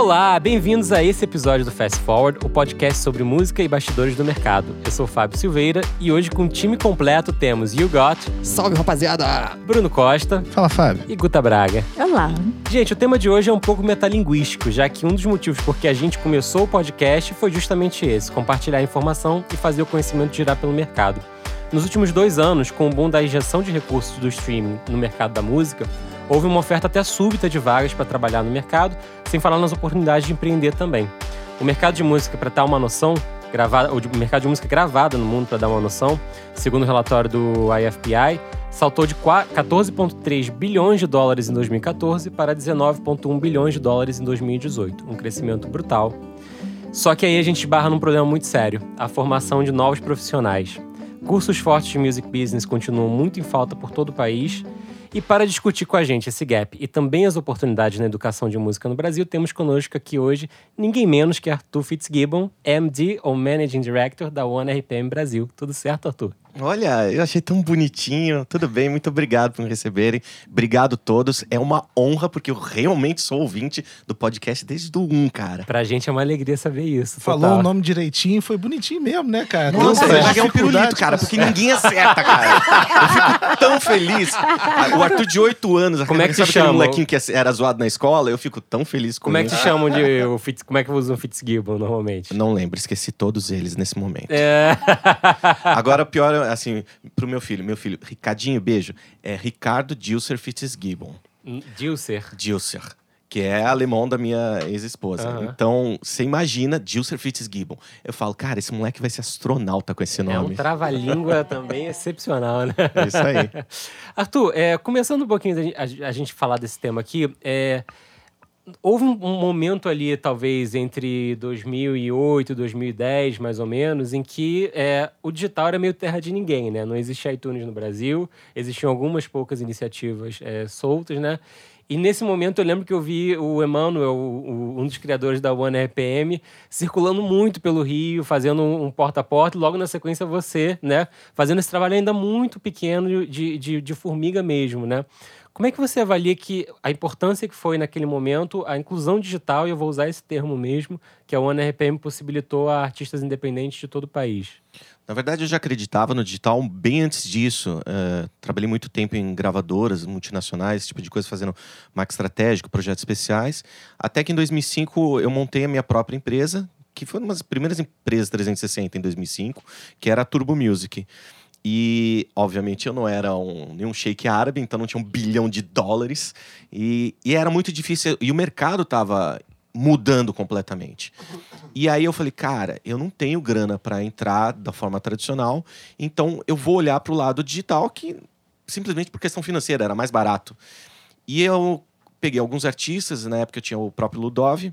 Olá, bem-vindos a esse episódio do Fast Forward, o podcast sobre música e bastidores do mercado. Eu sou o Fábio Silveira e hoje com o time completo temos You Got, Salve, rapaziada! Bruno Costa Fala, Fábio. e Guta Braga. Olá. Gente, o tema de hoje é um pouco metalinguístico, já que um dos motivos por que a gente começou o podcast foi justamente esse: compartilhar informação e fazer o conhecimento girar pelo mercado. Nos últimos dois anos, com o boom da injeção de recursos do streaming no mercado da música, houve uma oferta até súbita de vagas para trabalhar no mercado, sem falar nas oportunidades de empreender também. O mercado de música, para dar uma noção, gravada, o mercado de música gravada no mundo, para dar uma noção, segundo o relatório do IFPI, saltou de 14,3 bilhões de dólares em 2014 para 19,1 bilhões de dólares em 2018, um crescimento brutal. Só que aí a gente esbarra num problema muito sério: a formação de novos profissionais. Cursos fortes de music business continuam muito em falta por todo o país. E para discutir com a gente esse gap e também as oportunidades na educação de música no Brasil, temos conosco aqui hoje ninguém menos que Arthur Fitzgibbon, MD ou Managing Director da One RPM Brasil. Tudo certo, Arthur? Olha, eu achei tão bonitinho. Tudo bem, muito obrigado por me receberem. Obrigado a todos. É uma honra, porque eu realmente sou ouvinte do podcast desde o 1, cara. Pra gente é uma alegria saber isso. Falou total. o nome direitinho, foi bonitinho mesmo, né, cara? Nossa, Tem eu uma já ganhei um pirulito, cara, porque ninguém acerta, cara. Eu fico tão feliz. O Arthur de 8 anos, Como é que se chama? molequinho que era zoado na escola? Eu fico tão feliz com Como é que isso. te chamam de. o Fitz, como é que usam Fitzgibbon normalmente? Não lembro, esqueci todos eles nesse momento. É. Agora, o pior, assim, pro meu filho. Meu filho, Ricardinho, beijo. É Ricardo Dilser Fitzgibbon. Dilser. Dilser. Que é alemão da minha ex-esposa. Aham. Então, você imagina Dilser Fitzgibbon. Eu falo, cara, esse moleque vai ser astronauta com esse É um nome. trava-língua também excepcional, né? É isso aí. Arthur, é, começando um pouquinho a, a gente falar desse tema aqui, é, houve um, momento ali, talvez, entre 2008 e 2010, mais ou menos, em que é, o digital era meio terra de ninguém, né? Não existia iTunes no Brasil, existiam algumas poucas iniciativas é, soltas, né? E nesse momento eu lembro que eu vi o Emmanuel, o- o- um dos criadores da One RPM, circulando muito pelo Rio, fazendo um um porta a porta, e logo na sequência você, né? Fazendo esse trabalho ainda muito pequeno de, de, de formiga mesmo, né? Como é que você avalia que a importância que foi naquele momento a inclusão digital, e eu vou usar esse termo mesmo, que a One RPM possibilitou a artistas independentes de todo o país? Na verdade, eu já acreditava no digital bem antes disso. Eh, trabalhei muito tempo em gravadoras multinacionais, esse tipo de coisa, fazendo marketing estratégico, projetos especiais. Até que em 2005 eu montei a minha própria empresa, que foi uma das primeiras empresas 360 em 2005, que era a Turbo Music. E, obviamente, eu não era um, nenhum shake árabe, então não tinha um bilhão de dólares. E, e era muito difícil. E o mercado estava mudando completamente. E aí eu falei, cara, eu não tenho grana para entrar da forma tradicional, então eu vou olhar para o lado digital, que simplesmente por questão financeira era mais barato. E eu peguei alguns artistas, na época eu tinha o próprio Ludov,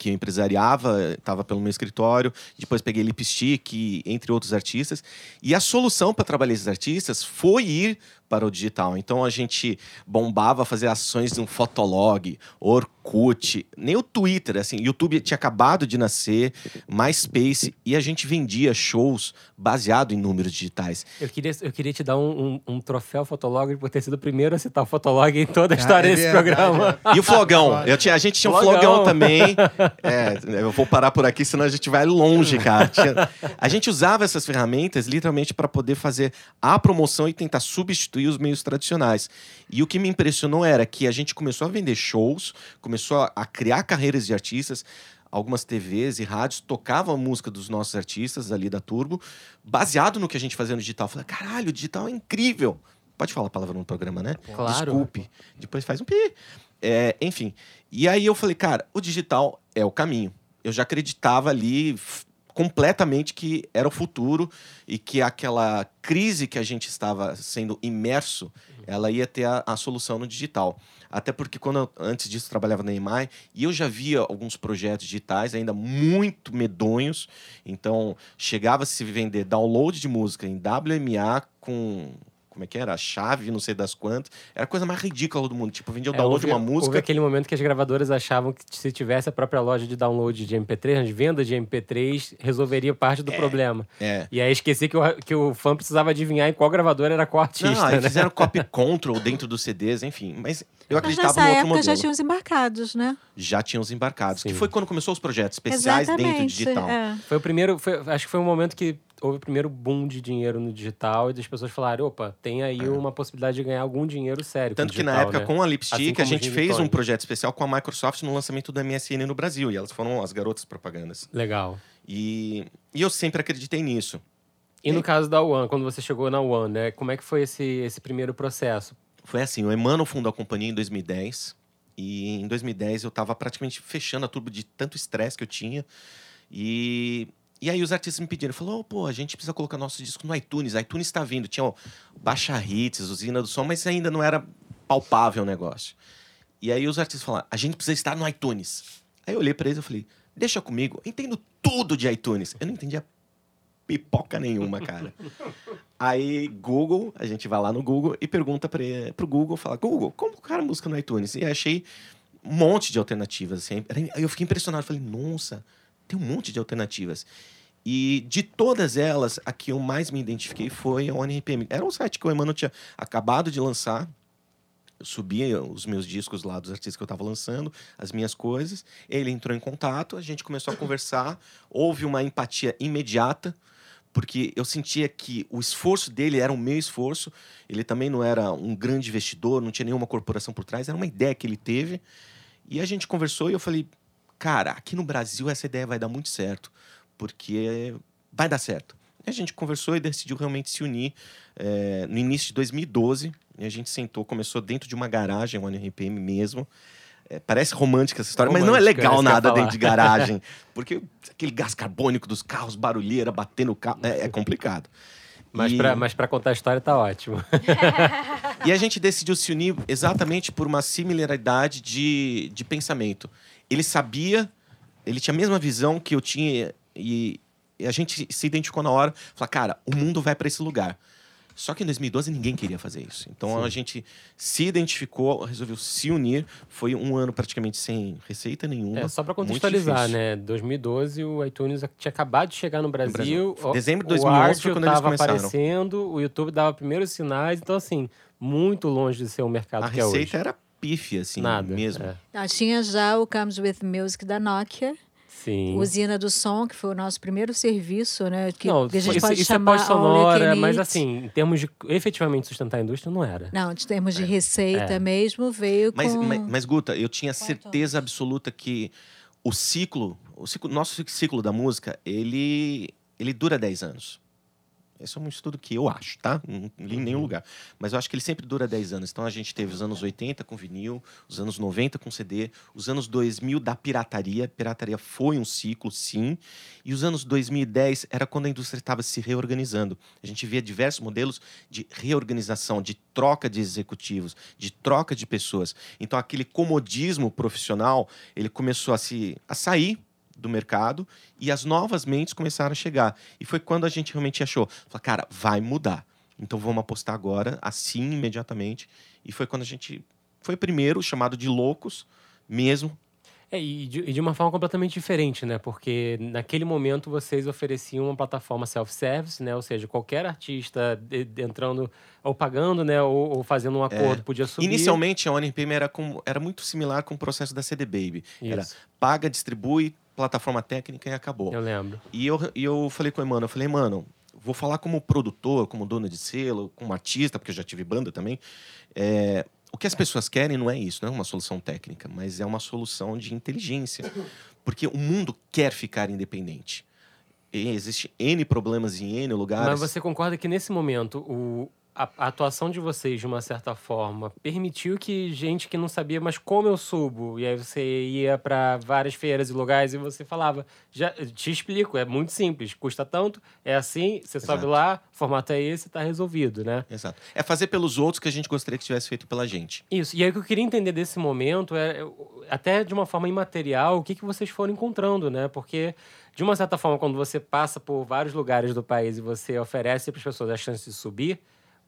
que eu empresariava, estava pelo meu escritório. Depois peguei Lipstick, entre outros artistas. E a solução para trabalhar esses artistas foi ir para o digital. Então a gente bombava fazer ações de um Fotolog, Orkut, nem o Twitter, assim, YouTube tinha acabado de nascer, MySpace, e a gente vendia shows baseado em números digitais. Eu queria, eu queria te dar um, um, um troféu Fotolog por ter sido o primeiro a citar o Fotolog em toda a Cara, história é desse verdade, programa. E o flogão. Eu tinha, a gente tinha um Flogão. flogão também. É, eu vou parar por aqui, senão a gente vai longe, cara. Tinha- a gente usava essas ferramentas literalmente para poder fazer a promoção e tentar substituir os meios tradicionais. E o que me impressionou era que a gente começou a vender shows, começou a, criar carreiras de artistas. Algumas TVs e rádios tocavam a música dos nossos artistas ali da Turbo, baseado no que a gente fazia no digital. Eu falei, caralho, o digital é incrível. Pode falar a palavra no programa, né? Claro. Desculpe. Depois faz um pi. É, enfim. E aí eu falei, cara, o digital é o caminho. Eu já acreditava ali completamente que era o futuro e que aquela crise que a gente estava sendo imerso, ela ia ter a, a solução no digital. Até porque quando eu, antes disso trabalhava na EMAI e eu já via alguns projetos digitais ainda muito medonhos. Então chegava a se vender download de música em WMA com como é que era? A chave, não sei das quantas. Era a coisa mais ridícula do mundo. Tipo, vendia o É, download houve, de uma música. Houve aquele momento que as gravadoras achavam que se tivesse a própria loja de download de MP3, de venda de MP3, resolveria parte do problema. É. E aí esqueci que o, que o fã precisava adivinhar em qual gravadora era qual artista, Não, aí né? fizeram copy control dentro dos CDs, enfim. Mas eu Mas acreditava nessa no outro época modelo. já tinha os embarcados, né? Já tinham os embarcados. Que Sim. foi quando começou os projetos especiais dentro do digital. é. Foi o primeiro, foi- acho que foi um momento que houve o primeiro boom de dinheiro no digital e das pessoas falaram, opa, tem aí uma possibilidade de ganhar algum dinheiro sério É. Tanto que na época, né? com a Assim Lipstick, como a gente fez um projeto especial com a Microsoft no lançamento do MSN no Brasil. E elas foram as garotas propagandas. Legal. E, e eu sempre acreditei nisso. E no caso da One, quando você chegou na One, né? Como é que foi esse, esse primeiro processo? Foi assim, o Emmanuel fundou a companhia em 2010. E em 2010 eu tava praticamente fechando a turbo de tanto estresse que eu tinha. E, e aí os artistas me pediram, falou, pô, a gente precisa colocar nosso disco no iTunes. iTunes está vindo. Tinha ó, Baixa Hits, Usina do Som, mas ainda não era palpável o negócio. E aí os artistas falaram, a gente precisa estar no iTunes. Aí eu olhei pra eles e falei, deixa comigo, eu entendo tudo de iTunes. Eu não entendia pipoca nenhuma, cara. Aí, Google, a gente vai lá no Google e pergunta para pro Google, fala, Google, como colocar música no iTunes? E achei um monte de alternativas, assim. Aí eu fiquei impressionado, falei, nossa, tem um monte de alternativas. E de todas elas, a que eu mais me identifiquei foi a ONRPM. Era um site que o Emmanuel tinha acabado de lançar. Eu subia os meus discos lá dos artistas que eu estava lançando, as minhas coisas. Ele entrou em contato, a gente começou a conversar. Houve uma empatia imediata, porque eu sentia que o esforço dele era o meu esforço. Ele também não era um grande investidor, não tinha nenhuma corporação por trás, era uma ideia que ele teve. E a gente conversou e eu falei, cara, aqui no Brasil essa ideia vai dar muito certo, porque vai dar certo. E a gente conversou e decidiu realmente se unir eh, no início de 2012. E a gente sentou, começou dentro de uma garagem, uma RPM mesmo. Eh, parece romântica essa história, mas não é Romântica, legal ia nada dentro de garagem. porque aquele gás carbônico dos carros, barulheira, batendo o carro, é, é complicado. Mas, E- pra contar a história tá ótimo. e a gente decidiu se unir exatamente por uma similaridade de, de pensamento. Ele sabia, ele tinha a mesma visão que eu tinha e, e a gente se identificou na hora. Falar, cara, o mundo vai para esse lugar. Só que em 2012 ninguém queria fazer isso. Então Sim. a gente se identificou, resolveu se unir. Foi um ano praticamente sem receita nenhuma. É, só Muito contextualizar, né? 2012, o iTunes tinha acabado de chegar no Brasil. Brasil. o- Dezembro de o 2011 áudio foi quando eles começaram. aparecendo, o YouTube dava primeiros sinais. Então, assim, muito longe de ser o mercado A que é hoje. receita era pífia, assim, Nada. mesmo. é. Ah, tinha já o Comes With Music da Nokia, Sim. Usina do Som, que foi o nosso primeiro serviço, né? Que não, que a gente isso, pode isso é chamar pós-sonora, You Can mas assim, em termos de efetivamente sustentar a indústria, não era. Não, de termos de receita É. mesmo, veio Mas, com... mas, mas, Guta, eu tinha certeza absoluta que o ciclo, o ciclo, nosso ciclo da música, ele, ele dura 10 anos. Esse é um estudo que eu acho, tá? Não li em nenhum lugar. Mas eu acho que ele sempre dura 10 anos. Então a gente teve os anos 80 com vinil, os anos 90 com CD, os anos 2000 da pirataria. Pirataria foi um ciclo, sim. E os anos 2010 era quando a indústria estava se reorganizando. A gente via diversos modelos de reorganização, de troca de executivos, de troca de pessoas. Então aquele comodismo profissional, ele começou a se a sair do mercado e as novas mentes começaram a chegar. E foi quando a gente realmente achou, falou, cara, vai mudar. Então vamos apostar agora, assim, imediatamente. E foi quando a gente foi primeiro chamado de loucos mesmo. É, e de, e de uma forma completamente diferente, né? Porque naquele momento vocês ofereciam uma plataforma self-service, né? Ou seja, qualquer artista de- de- entrando ou pagando, né? Ou, ou fazendo um acordo podia subir. Inicialmente a ONPM era, com, era muito similar com o processo da CD Baby. Era Isso, paga, distribui, plataforma técnica e acabou. eu lembro. E eu, e eu falei com o Emmanuel, eu falei, mano, vou falar como produtor, como dono de selo, como artista, porque eu já tive banda também. É, o que as pessoas querem não é isso, não é uma solução técnica, mas é uma solução de inteligência. Porque o mundo quer ficar independente. E existe N problemas em N lugares. Mas você concorda que nesse momento o, a, a atuação de vocês, de uma certa forma, permitiu que gente que não sabia, mas como eu subo? E aí você ia para várias feiras e lugares e você falava, já te explico, é muito simples, custa tanto, é assim, você sobe Exato. lá, o formato é esse, tá resolvido, né? Exato. É fazer pelos outros que a gente gostaria que tivesse feito pela gente. Isso. E aí o que eu queria entender desse momento é, eu- até de uma forma imaterial, o que, que vocês foram encontrando, né? Porque, de uma certa forma, quando você passa por vários lugares do país e você oferece para as pessoas a chance de subir,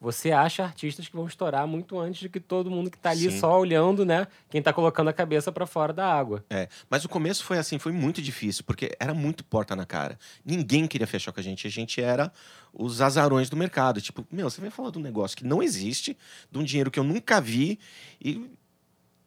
você acha artistas que vão estourar muito antes de que todo mundo que tá ali Sim. só olhando, né? Quem tá colocando a cabeça para fora da água. É, mas o começo foi assim, foi muito difícil, porque era muito porta na cara. Ninguém queria fechar com a gente. A gente era os azarões do mercado. Tipo, meu, você vai falar de um negócio que não existe, de um dinheiro que eu nunca vi, e.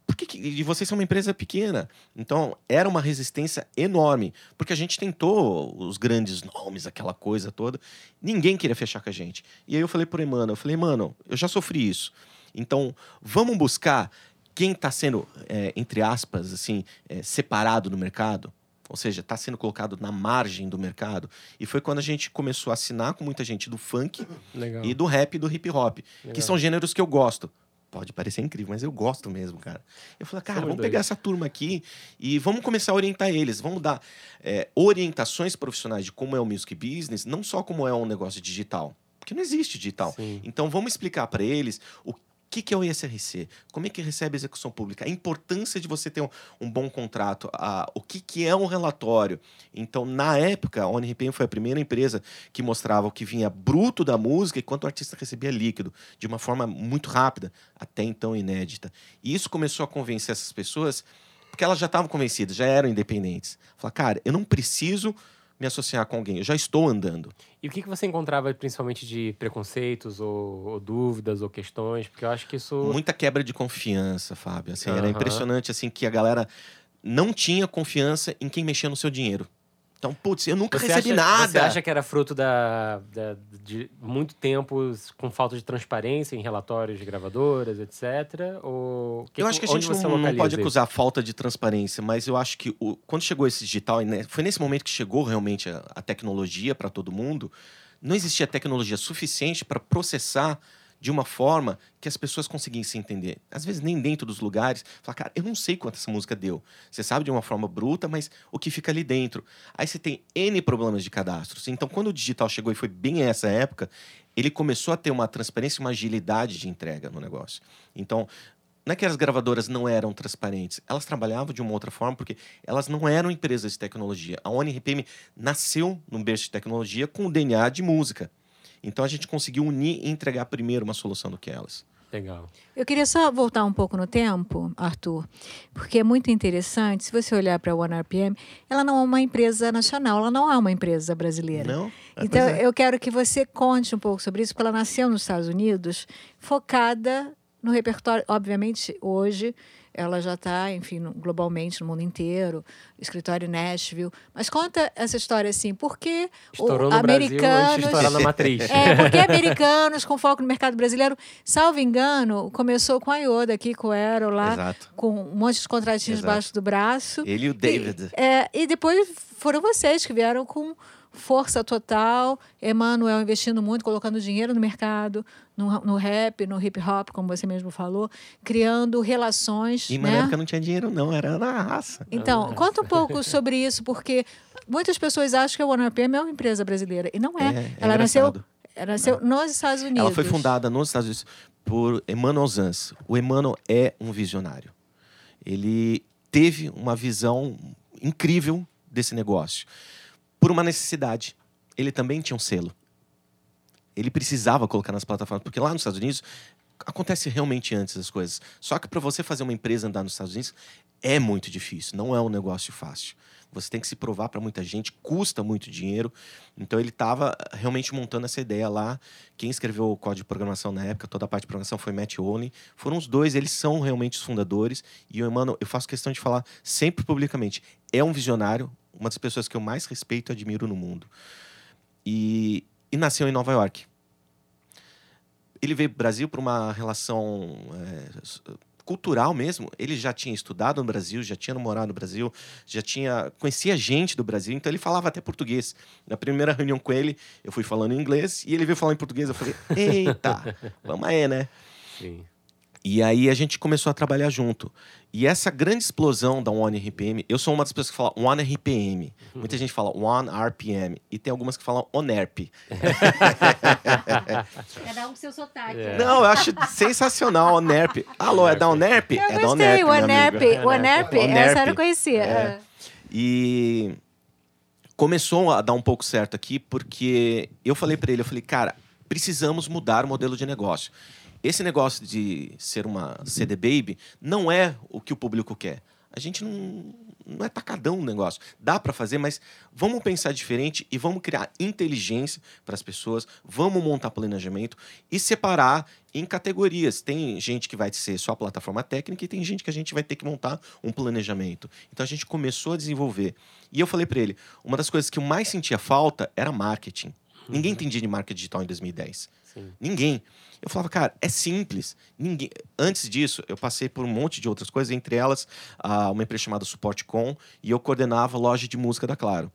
Por que, e vocês são uma empresa pequena? Então, era uma resistência enorme, porque a gente tentou os grandes nomes, aquela coisa toda. Ninguém queria fechar com a gente. E aí eu falei pro Emmanuel, eu falei, mano, eu já sofri isso. Então, vamos buscar quem está sendo, é, entre aspas, assim, é, separado no mercado, ou seja, está sendo colocado na margem do mercado. E foi quando a gente começou a assinar com muita gente do funk Legal. e do rap e do hip hop, Legal. que são gêneros que eu gosto. Pode parecer incrível, mas eu gosto mesmo, cara. Eu falei, cara, Somos vamos dois. pegar essa turma aqui e vamos começar a orientar eles. Vamos dar é, orientações profissionais de como é o music business, não só como é um negócio digital. Porque não existe digital. Sim. Então vamos explicar para eles o que, que é o ISRC, como é que recebe a execução pública, a importância de você ter um, um bom contrato, a, o que, que é um relatório. Então, na época, a ONRPM foi a primeira empresa que mostrava o que vinha bruto da música e quanto o artista recebia líquido, de uma forma muito rápida, até então inédita. E isso começou a convencer essas pessoas, porque elas já estavam convencidas, já eram independentes. Falar, cara, eu não preciso me associar com alguém, eu já estou andando. E o que, que você encontrava principalmente de preconceitos ou, ou dúvidas ou questões? Porque eu acho que isso. muita quebra de confiança, Fábio. Assim, Era Aham. impressionante assim que a galera não tinha confiança em quem mexia no seu dinheiro. Então, putz, eu nunca Você recebi acha, nada. Você acha que era fruto da, da- de muito tempo com falta de transparência em relatórios de gravadoras, etc? Ou eu acho que a gente não, não pode acusar a falta de transparência, mas eu acho que o- quando chegou esse digital, foi nesse momento que chegou realmente a, a tecnologia para todo mundo, não existia tecnologia suficiente para processar de uma forma que as pessoas conseguissem entender. Às vezes, nem dentro dos lugares. Falar, cara, eu não sei quanto essa música deu. Você sabe de uma forma bruta, mas o que fica ali dentro. Aí você tem N problemas de cadastros. Então, quando o digital chegou e foi bem essa época, ele começou a ter uma transparência e uma agilidade de entrega no negócio. Então, não é que as gravadoras não eram transparentes, elas trabalhavam de uma outra forma porque elas não eram empresas de tecnologia. A ONRPM nasceu num berço de tecnologia com o DNA de música. Então a gente conseguiu unir e entregar primeiro uma solução do que elas. Legal. Eu queria só voltar um pouco no tempo, Arthur, porque é muito interessante. Se você olhar para a OneRPM, ela não é uma empresa nacional, ela não é uma empresa brasileira. Não? É, Então, é. eu quero que você conte um pouco sobre isso, porque ela nasceu nos Estados Unidos, focada no repertório. Obviamente, hoje ela já está, enfim, globalmente no mundo inteiro, escritório em Nashville. Mas conta essa história assim, por que Estourou o no Brasil antes de americanos estourar na matriz. é, porque americanos com foco no mercado brasileiro, salvo engano, começou com a Yoda aqui, com o Aero lá, Exato. com um monte de contratinhos debaixo do braço. Ele e o David. E, é, e depois foram vocês que vieram com força total. Emanuel investindo muito, colocando dinheiro no mercado, no, no rap, no hip hop, como você mesmo falou, criando relações. E né? na época não tinha dinheiro, não, era na raça. Então, Nossa. conta um pouco sobre isso, porque muitas pessoas acham que a OneRPM é uma empresa brasileira. E não é. É, é ela nasceu, ela nasceu nos Estados Unidos. Ela foi fundada nos Estados Unidos por Emmanuel Zans. O Emmanuel é um visionário. Ele teve uma visão incrível desse negócio. Por uma necessidade. Ele também tinha um selo. Ele precisava colocar nas plataformas, porque lá nos Estados Unidos acontece realmente antes as coisas. Só que para você fazer uma empresa andar nos Estados Unidos é muito difícil, não é um negócio fácil. Você tem que se provar para muita gente, custa muito dinheiro. Então ele estava realmente montando essa ideia lá. Quem escreveu o código de programação na época, toda a parte de programação foi Matt Olney. Foram os dois, eles são realmente os fundadores. E o Emmanuel, eu faço questão de falar sempre publicamente, é um visionário, uma das pessoas que eu mais respeito e admiro no mundo. E, e nasceu em Nova York. Ele veio para o Brasil por uma relação é, cultural mesmo. Ele já tinha estudado no Brasil, já tinha morado no Brasil, já tinha conhecia gente do Brasil, então ele falava até português. Na primeira reunião com ele, eu fui falando em inglês e ele veio falar em português. Eu falei, eita, vamos aí, né? Sim. E aí a gente começou a trabalhar junto. E essa grande explosão da One RPM, eu sou uma das pessoas que fala One RPM. Muita gente fala One RPM. E tem algumas que falam ONERP. Cada um com seu sotaque. É. Não, eu acho sensacional ONERP. Alô, é da ONERP? Eu é da gostei, ONERP, o meu Anerp. amigo. O Anerp, Onerp. essa eu não conhecia. É. E começou a dar um pouco certo aqui, porque eu falei pra ele, eu falei, cara, precisamos mudar o modelo de negócio. Esse negócio de ser uma CD Baby não é o que o público quer. A gente não, não é tacadão o negócio. Dá para fazer, mas vamos pensar diferente e vamos criar inteligência para as pessoas, vamos montar planejamento e separar em categorias. Tem gente que vai ser só a plataforma técnica e tem gente que a gente vai ter que montar um planejamento. Então a gente começou a desenvolver. E eu falei para ele, uma das coisas que eu mais sentia falta era marketing. Ninguém entendia de marketing digital em 2010. Ninguém. Eu falava, cara, é simples. Ninguém... Antes disso, eu passei por um monte de outras coisas, entre elas ah, uma empresa chamada Suportcom, e eu coordenava a loja de música da Claro.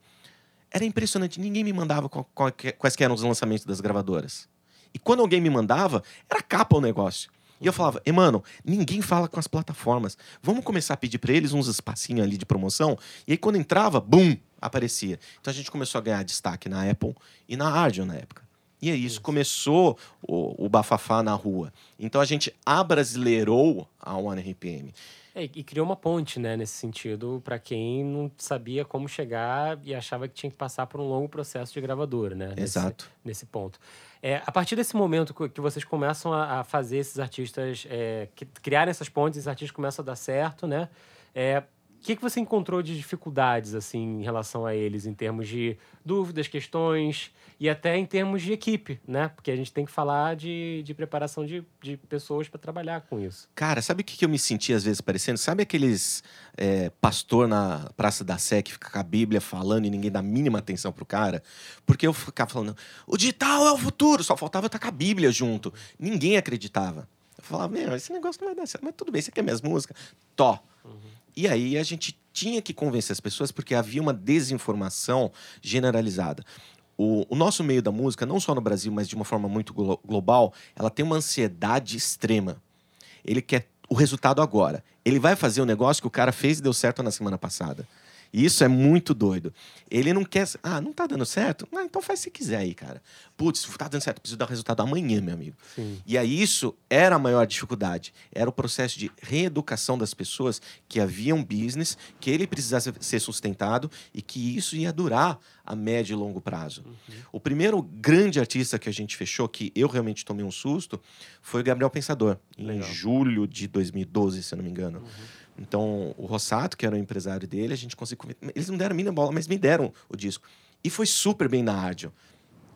Era impressionante, ninguém me mandava qual- qual- quais eram os lançamentos das gravadoras. E quando alguém me mandava, era capa o negócio. E eu falava, mano, ninguém fala com as plataformas. Vamos começar a pedir para eles uns espacinhos ali de promoção. E aí quando entrava, bum, aparecia. Então a gente começou a ganhar destaque na Apple e na Ardion na época. E é isso, começou o, o bafafá na rua. Então a gente abrasileirou a One RPM. É, e criou uma ponte, né, nesse sentido, para quem não sabia como chegar e achava que tinha que passar por um longo processo de gravadora, né? nesse- Exato. Nesse ponto. É, a partir desse momento que- que vocês começam a, a fazer esses artistas, é, que, criarem essas pontes, esses artistas começam a dar certo, né? É, o que, que você encontrou de dificuldades, assim, em relação a eles, em termos de dúvidas, questões e até em termos de equipe, né? Porque a gente tem que falar de, de preparação de, de pessoas para trabalhar com isso. Cara, sabe o que que eu me senti às vezes parecendo? Sabe aqueles é, pastor na Praça da Sé que fica com a Bíblia falando e ninguém dá a mínima atenção pro cara? Porque eu ficava falando, o digital é o futuro, só faltava estar com a Bíblia junto. Ninguém acreditava. Eu falava, meu, esse negócio não vai dar certo, mas tudo bem, você quer minhas músicas? Tó. E aí a gente tinha que convencer as pessoas porque havia uma desinformação generalizada. O, o nosso meio da música, não só no Brasil, mas de uma forma muito glo- global, ela tem uma ansiedade extrema. Ele quer o resultado agora. Ele vai fazer o negócio que o cara fez e deu certo na semana passada. Isso é muito doido. Ele não quer. Ah, não tá dando certo? Ah, então faz se quiser aí, cara. Putz, tá dando certo, preciso dar resultado amanhã, meu amigo. Sim. E aí isso era a maior dificuldade. Era o processo de reeducação das pessoas que havia um business, que ele precisasse ser sustentado e que isso ia durar a médio e longo prazo. O primeiro grande artista que a gente fechou, que eu realmente tomei um susto, foi o Gabriel Pensador, em Legal. julho de 2012, se eu não me engano. Então, o Rossato, que era o empresário dele, a gente conseguiu. Eles não deram a mínima bola, mas me deram o disco. E foi super bem na rádio.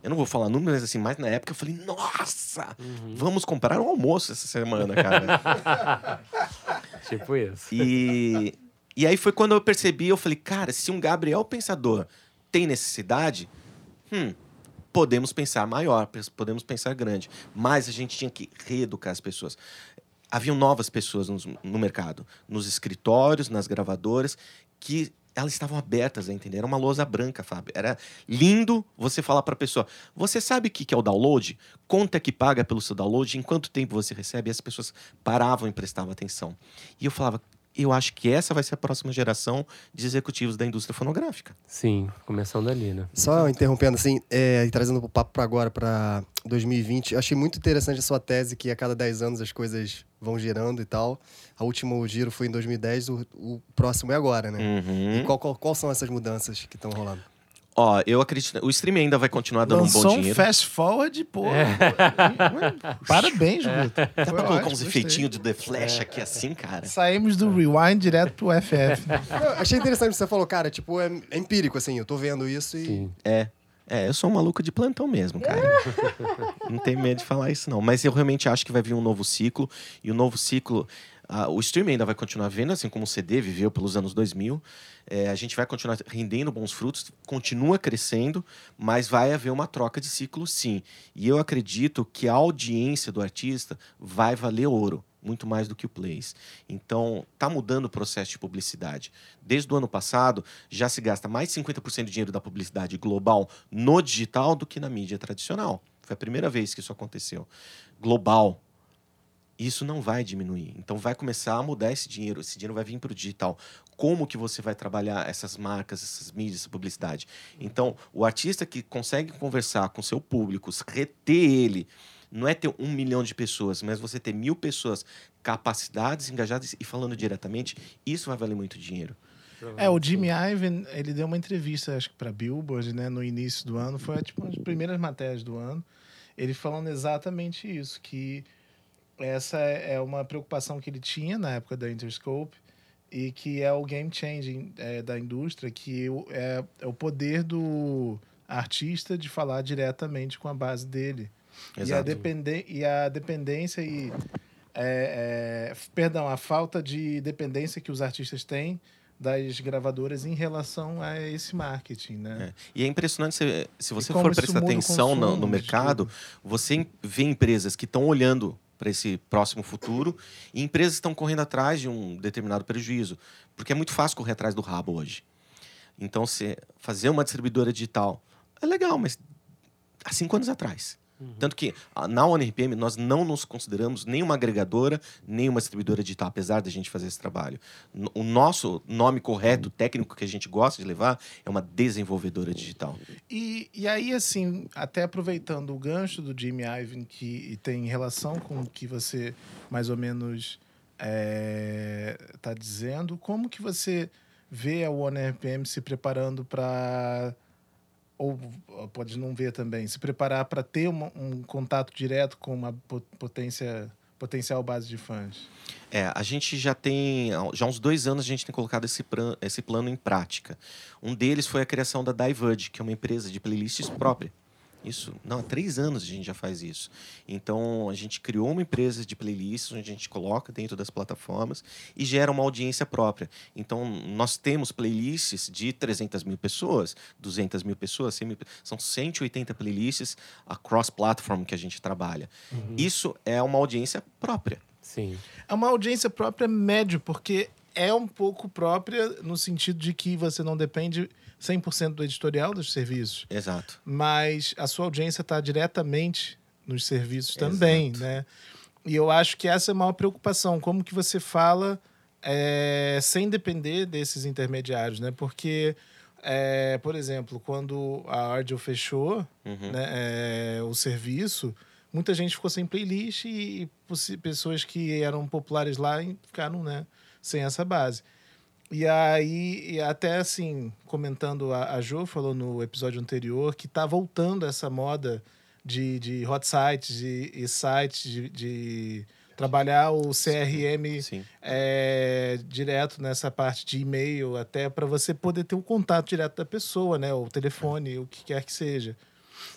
Eu não vou falar números assim, mas na época eu falei, nossa, vamos comprar um almoço essa semana, cara. Tipo isso. e, e aí foi quando eu percebi, eu falei, cara, se um Gabriel Pensador tem necessidade, hum, podemos pensar maior, podemos pensar grande. Mas a gente tinha que reeducar as pessoas. Haviam novas pessoas nos- no, mercado, nos escritórios, nas gravadoras, que elas estavam abertas a entender. Era uma lousa branca, Fábio. Era lindo você falar para a pessoa: você sabe o que é o download? Conta que paga pelo seu download, em quanto tempo você recebe? E as pessoas paravam e prestavam atenção. E eu falava: eu acho que essa vai ser a próxima geração de executivos da indústria fonográfica. Sim, começando ali, né? Só interrompendo assim, é, e trazendo o papo para agora, para 2020, eu achei muito interessante a sua tese que a cada 10 anos as coisas vão girando e tal. A último giro foi em 2010, o, o próximo é agora, né? Uhum. E qual, qual, qual são essas mudanças que estão rolando? Ó, eu acredito. O streaming ainda vai continuar dando um Lançou bom um dinheiro. fast forward, pô. Parabéns, Guto. Dá pra colocar ótimo, uns efeitinhos de The Flash aqui assim, cara? Saímos do rewind direto pro FF. Eu achei interessante o que você falou, cara, tipo, é, é empírico, assim, eu tô vendo isso e. Sim. É. É, eu sou um maluco de plantão mesmo, cara. não tenho medo de falar isso, não. Mas eu realmente acho que vai vir um novo ciclo. E o novo ciclo. O streaming ainda vai continuar vendo, assim como o CD viveu pelos anos 2000. É, a gente vai continuar rendendo bons frutos, continua crescendo, mas vai haver uma troca de ciclo, sim. E eu acredito que a audiência do artista vai valer ouro muito mais do que o plays. Então, tá mudando o processo de publicidade. Desde o ano passado, já se gasta mais de 50% do dinheiro da publicidade global no digital do que na mídia tradicional. Foi a primeira vez que isso aconteceu. Global. Isso não vai diminuir. Então vai começar a mudar esse dinheiro. Esse dinheiro vai vir para o digital. Como que você vai trabalhar essas marcas, essas mídias, essa publicidade? Então, o artista que consegue conversar com seu público, reter ele, não é ter um milhão de pessoas, mas você ter mil pessoas capacitadas, engajadas e falando diretamente, isso vai valer muito dinheiro. É, o Jimmy Ivan, ele deu uma entrevista, acho que pra Billboard, né, no início do ano. Foi tipo uma das primeiras matérias do ano. ele falando exatamente isso, que essa é é uma preocupação que ele tinha na época da Interscope e que é o game changing é, da indústria, que o- é, é o poder do artista de falar diretamente com a base dele. E a, Exato. dependen e a dependência e. é, é, perdão, a falta de dependência que os artistas têm das gravadoras em relação a esse marketing, né? É. E é impressionante, se, se você for prestar atenção no, no mercado, você vê empresas que estão olhando para esse próximo futuro e empresas estão correndo atrás de um determinado prejuízo. Porque é muito fácil correr atrás do rabo hoje. Então, se fazer uma distribuidora digital é legal, mas há cinco anos atrás. Tanto que na ONRPM nós não nos consideramos nem uma agregadora, nem uma distribuidora digital, apesar da gente fazer esse trabalho. O nosso nome correto, técnico que a gente gosta de levar, é uma desenvolvedora digital. E, e aí, assim, até aproveitando o gancho do Jimmy Ivan, que tem relação com o que você mais ou menos está dizendo, como que você vê a One RPM se preparando para. Ou pode não ver também, se preparar para ter um contato direto com uma po- potência, potencial base de fãs? É, a gente já tem, já há uns dois anos a gente tem colocado esse, plan- esse plano em prática. Um deles foi a criação da Diverge, que é uma empresa de playlists própria. Isso, não, há três anos a gente já faz isso. Então, a gente criou uma empresa de playlists, onde a gente coloca dentro das plataformas e gera uma audiência própria. Então, nós temos playlists de 300 mil pessoas, 200 mil pessoas, 100 mil, são 180 playlists a cross-platform que a gente trabalha. Isso é uma audiência própria. Sim. É uma audiência própria médio, porque é um pouco própria no sentido de que você não depende 100% do editorial dos serviços, Exato. mas a sua audiência está diretamente nos serviços também, né? E eu acho que essa é a maior preocupação, como que você fala é, sem depender desses intermediários, né? Porque, é, por exemplo, quando a Ardio fechou, Uhum. né, é, o serviço, muita gente ficou sem playlist e possi- pessoas que eram populares lá ficaram né, sem essa base. E aí, e até assim, comentando, a, a Jo falou no episódio anterior que tá voltando essa moda de, de hot sites e, e sites de, de trabalhar o CRM Sim. é, direto nessa parte de e-mail, até para você poder ter um contato direto da pessoa, né? O telefone, o que quer que seja.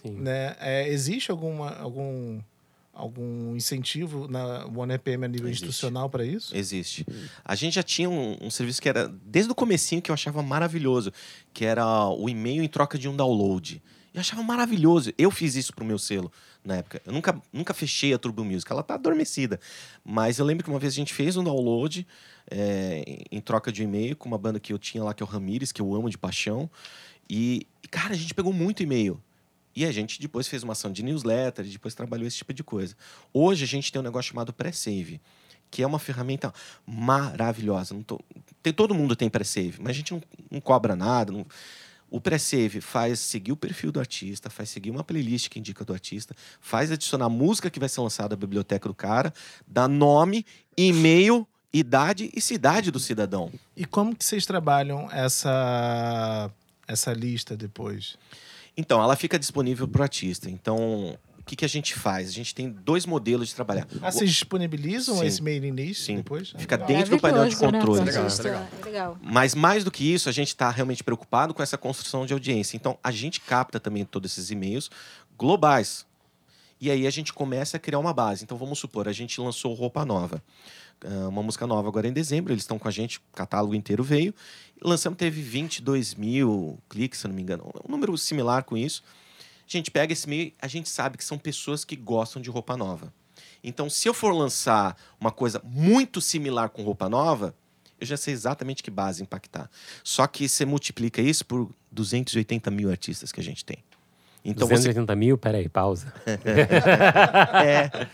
Sim. Né? É, existe alguma, algum, algum incentivo na OneRPM a nível Existe. institucional para isso? Existe. A gente já tinha um, um serviço que era, desde o comecinho, que eu achava maravilhoso, que era o e-mail em troca de um download. Eu achava maravilhoso. Eu fiz isso pro meu selo na época. Eu nunca, nunca fechei a Turbo Music. Ela tá adormecida. Mas eu lembro que uma vez a gente fez um download é, em troca de um e-mail com uma banda que eu tinha lá, que é o Ramires, que eu amo de paixão. E, cara, a gente pegou muito e-mail. E a gente depois fez uma ação de newsletter depois trabalhou esse tipo de coisa. Hoje a gente tem um negócio chamado pré-save, que é uma ferramenta maravilhosa. Não tô- tem, todo mundo tem pré-save, mas a gente não, não cobra nada. não- O pré-save faz seguir o perfil do artista, faz seguir uma playlist que indica do artista, faz adicionar música que vai ser lançada à biblioteca do cara, dá nome, e-mail, idade e cidade do cidadão. E como que vocês trabalham essa, essa lista depois? Então, ela fica disponível para o artista. Então, o que, que a gente faz? A gente tem dois modelos de trabalhar. Ah, vocês disponibilizam Sim. esse mailing list Sim. depois? Fica dentro do painel de né, controle. pro Legal, artista. legal. É legal. Mas mais do que isso, a gente está realmente preocupado com essa construção de audiência. Então, a gente capta também todos esses e-mails globais. E aí a gente começa a criar uma base. Então, vamos supor, a gente lançou Roupa Nova. Ah, Uma música nova agora em dezembro, eles estão com a gente, o catálogo inteiro veio. Lançamos, teve 22 mil cliques, se não me engano. Um número similar com isso. A gente pega esse e-mail, a gente sabe que são pessoas que gostam de roupa nova. Então, se eu for lançar uma coisa muito similar com roupa nova, eu já sei exatamente que base impactar. Só que você multiplica isso por 280 mil artistas que a gente tem. Então você. 280 mil? Peraí, pausa. É,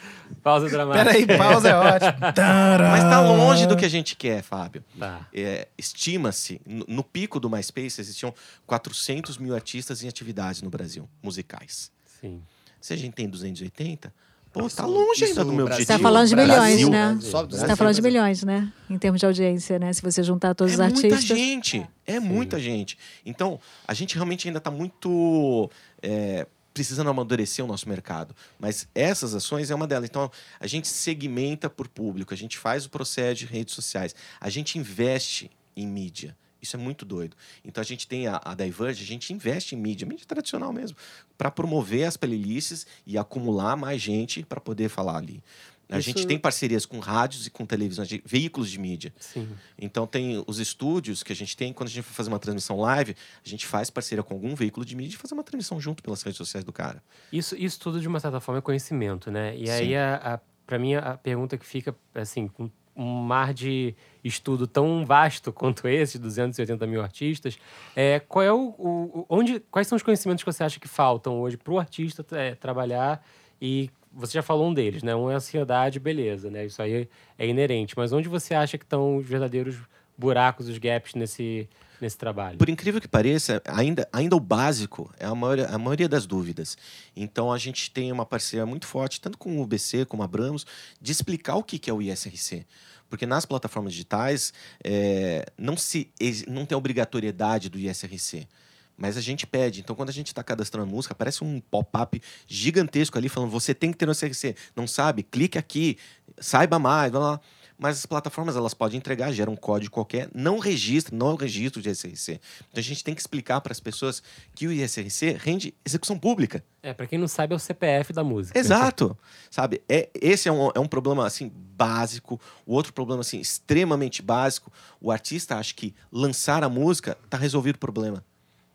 Pausa dramática. Peraí, pausa é ótimo. mas tá longe do que a gente quer, Fábio. Tá. É, Estima-se, no, no pico do MySpace, existiam 400 mil artistas em atividades no Brasil, musicais. Sim. Se a gente tem 280, pô, Isso- tá longe ainda do meu Brasil- Você está falando de Brasil, milhões, né? Brasil, Você Brasil, está falando de Brasil. milhões, né? Em termos de audiência, né? Se você juntar todos é os artistas. muita gente, é muita gente. Então, a gente realmente ainda está muito é, precisando amadurecer o nosso mercado. Mas essas ações é uma delas. Então, a gente segmenta por público, a gente faz o processo de redes sociais, a gente investe em mídia. Isso é muito doido. Então a gente tem a, a Diverge, a gente investe em mídia, mídia tradicional mesmo, para promover as playlists e acumular mais gente para poder falar ali. A Isso- gente tem parcerias com rádios e com televisões, veículos de mídia. Sim. Então tem os estúdios que a gente tem, quando a gente for fazer uma transmissão live, a gente faz parceria com algum veículo de mídia e fazer uma transmissão junto pelas redes sociais do cara. Isso, isso tudo, de uma certa forma, é conhecimento, né? E aí, Sim. a, a, para mim, a pergunta que fica, assim, com um mar de estudo tão vasto quanto esse, 280 mil artistas, é qual é o, o- onde, quais são os conhecimentos que você acha que faltam hoje para o artista é, trabalhar e você já falou um deles, né? Um é ansiedade, beleza, né? Isso aí é inerente. Mas onde você acha que estão os verdadeiros buracos, os gaps nesse, nesse trabalho? Por incrível que pareça, ainda, ainda o básico é a maioria, a maioria das dúvidas. Então a gente tem uma parceria muito forte, tanto com o UBC como a Abramos, de explicar o que é o ISRC. Porque nas plataformas digitais é, não, se, não tem obrigatoriedade do ISRC. Mas a gente pede. Então, quando a gente está cadastrando música, aparece um pop-up gigantesco ali falando: você tem que ter no ISRC. Não sabe? Clique aqui, saiba mais, blá, blá. Mas as plataformas elas podem entregar, gera um código qualquer, não registra, não é o registro de ISRC. Então a gente tem que explicar para as pessoas que o ISRC rende execução pública. É, para quem não sabe, é o CPF da música. Exato. Sabe? É, esse é um, é um problema assim básico. O outro problema assim extremamente básico, o artista acha que lançar a música está resolvido o problema.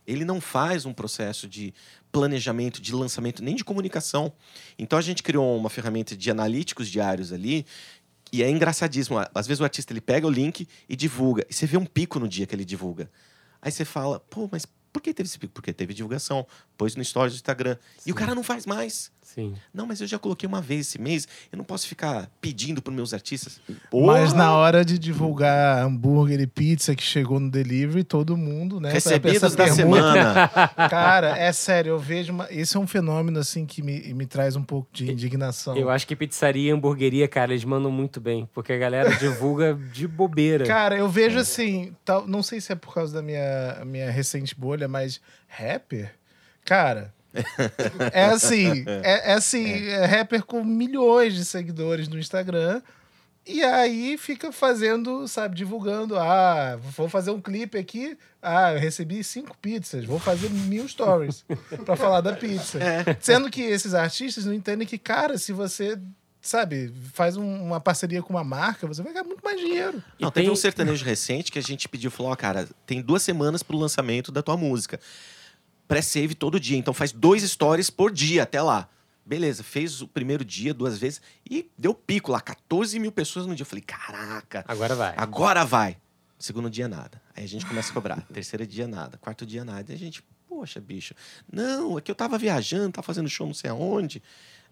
Ele não faz um processo de planejamento, de lançamento, nem de comunicação. Então a gente criou uma ferramenta de analíticos diários ali e é engraçadíssimo. Às vezes o artista ele pega o link e divulga. E você vê um pico no dia que ele divulga. Aí você fala, pô, mas por que teve esse pico? Porque teve divulgação, pôs no stories do Instagram. E o cara não faz mais. Sim. Não, mas eu já coloquei uma vez esse mês, eu não posso ficar pedindo para meus artistas. Mas Porra! na hora de divulgar hambúrguer e pizza que chegou no delivery, todo mundo, né? Recebidos essa da semana. Cara, é sério, eu vejo. Uma... Esse é um fenômeno, assim, que me, me traz um pouco de indignação. Eu acho que pizzaria e hamburgueria, cara, eles mandam muito bem. Porque a galera divulga de bobeira. Cara, eu vejo assim, tal, não sei se é por causa da minha, minha recente bolha, mas rapper, cara, é assim, é, é assim, é rapper com milhões de seguidores no Instagram. E aí fica fazendo, sabe, divulgando. Ah, vou fazer um clipe aqui. Ah, eu recebi cinco pizzas. Vou fazer mil stories pra falar da pizza. Sendo que esses artistas não entendem que, cara, se você, sabe, faz um- uma parceria com uma marca, você vai ganhar muito mais dinheiro. E Não, tem- teve um sertanejo recente que a gente pediu, falou, ó, cara, tem duas semanas pro lançamento da tua música. Pré-save todo dia, então faz dois stories por dia até lá. Beleza, fez o primeiro dia duas vezes e deu pico lá, 14 mil pessoas no dia. Eu falei, caraca, Agora vai. agora vai. Segundo dia, nada. Aí a gente começa a cobrar. Terceiro dia, nada. Quarto dia, nada. E a gente, poxa, bicho. Não, é que eu tava viajando, tava fazendo show não sei aonde.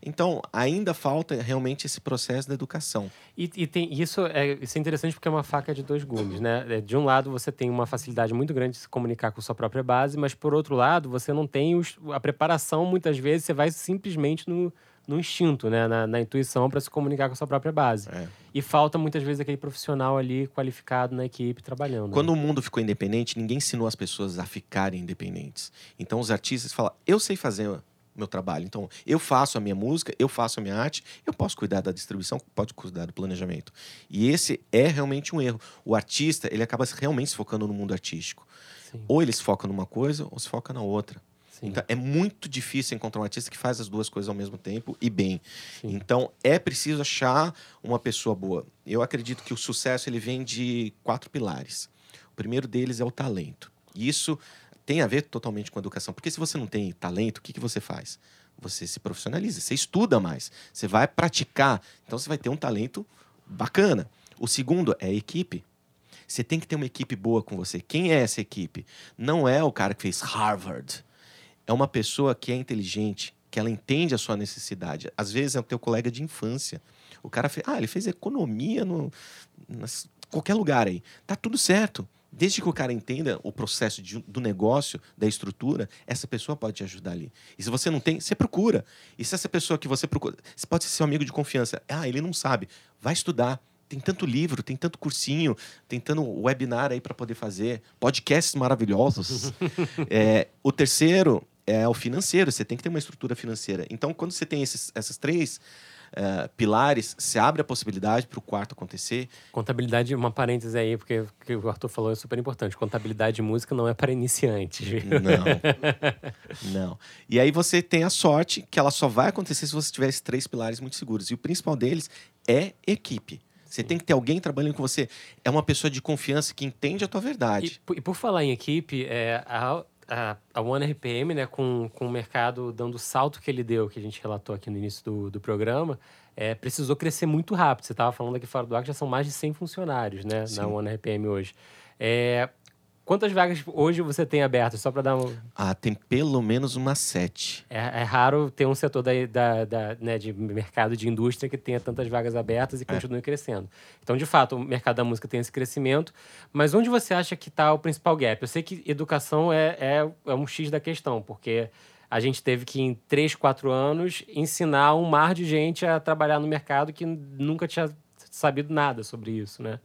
Então, ainda falta realmente esse processo da educação. E, e tem, isso, é, isso é interessante porque é uma faca de dois gumes, né? É, De um lado, você tem uma facilidade muito grande de se comunicar com sua própria base, mas por outro lado, você não tem os- a preparação, muitas vezes, você vai simplesmente no, no instinto, né? Na, na intuição para se comunicar com a sua própria base. É. E falta muitas vezes aquele profissional ali qualificado na equipe trabalhando. Quando né? o mundo ficou independente, ninguém ensinou as pessoas a ficarem independentes. Então, os artistas falam: eu sei fazer meu trabalho. Então, eu faço a minha música, eu faço a minha arte, eu posso cuidar da distribuição, pode cuidar do planejamento. E esse é realmente um erro. O artista, ele acaba realmente se focando no mundo artístico. Sim, Ou ele se foca numa coisa, ou se foca na outra. sim, Então, é muito difícil encontrar um artista que faz as duas coisas ao mesmo tempo e bem. sim. Então, é preciso achar uma pessoa boa. Eu acredito que o sucesso ele vem de quatro pilares. O primeiro deles é o talento. Isso tem a ver totalmente com a educação. Porque se você não tem talento, o que, que você faz? Você se profissionaliza, você estuda mais, você vai praticar. Então, você vai ter um talento bacana. O segundo é a equipe. Você tem que ter uma equipe boa com você. Quem é essa equipe? Não é o cara que fez Harvard. É uma pessoa que é inteligente, que ela entende a sua necessidade. Às vezes é o teu colega de infância. O cara fez, ah, ele fez economia no qualquer lugar aí. Tá tudo certo. Desde que o cara entenda o processo de- do negócio, da estrutura, essa pessoa pode te ajudar ali. E se você não tem, você procura. E se essa pessoa que você procura, você pode ser seu amigo de confiança. Ah, ele não sabe. Vai estudar. Tem tanto livro, tem tanto cursinho, tem tanto webinar aí para poder fazer, podcasts maravilhosos. É, o terceiro é o financeiro, você tem que ter uma estrutura financeira. Então, quando você tem esses, essas três uh, pilares, se abre a possibilidade para o quarto acontecer. Contabilidade, uma parêntese aí, porque o que o Arthur falou é super importante. Contabilidade de música não é para iniciantes. Não. não. E aí você tem a sorte que ela só vai acontecer se você tiver esses três pilares muito seguros. E o principal deles é equipe. Você tem que ter alguém trabalhando com você. É uma pessoa de confiança que entende a tua verdade. E, e por falar em equipe, é, a, a, a One RPM, né, com, com o mercado dando o salto que ele deu, que a gente relatou aqui no início do, do programa, é, precisou crescer muito rápido. Você estava falando aqui fora do ar que já são mais de 100 funcionários né, na One RPM hoje. É, Quantas vagas hoje você tem abertas? Só para dar um. Ah, tem pelo menos umas sete. É, é raro ter um setor da, da, da, né, de mercado de indústria que tenha tantas vagas abertas e é. continue crescendo. Então, de fato, o mercado da música tem esse crescimento. Mas onde você acha que está o principal gap? Eu sei que educação é, é, é um X da questão, porque a gente teve que, em três, quatro anos, ensinar um mar de gente a trabalhar no mercado que nunca tinha sabido nada sobre isso, né?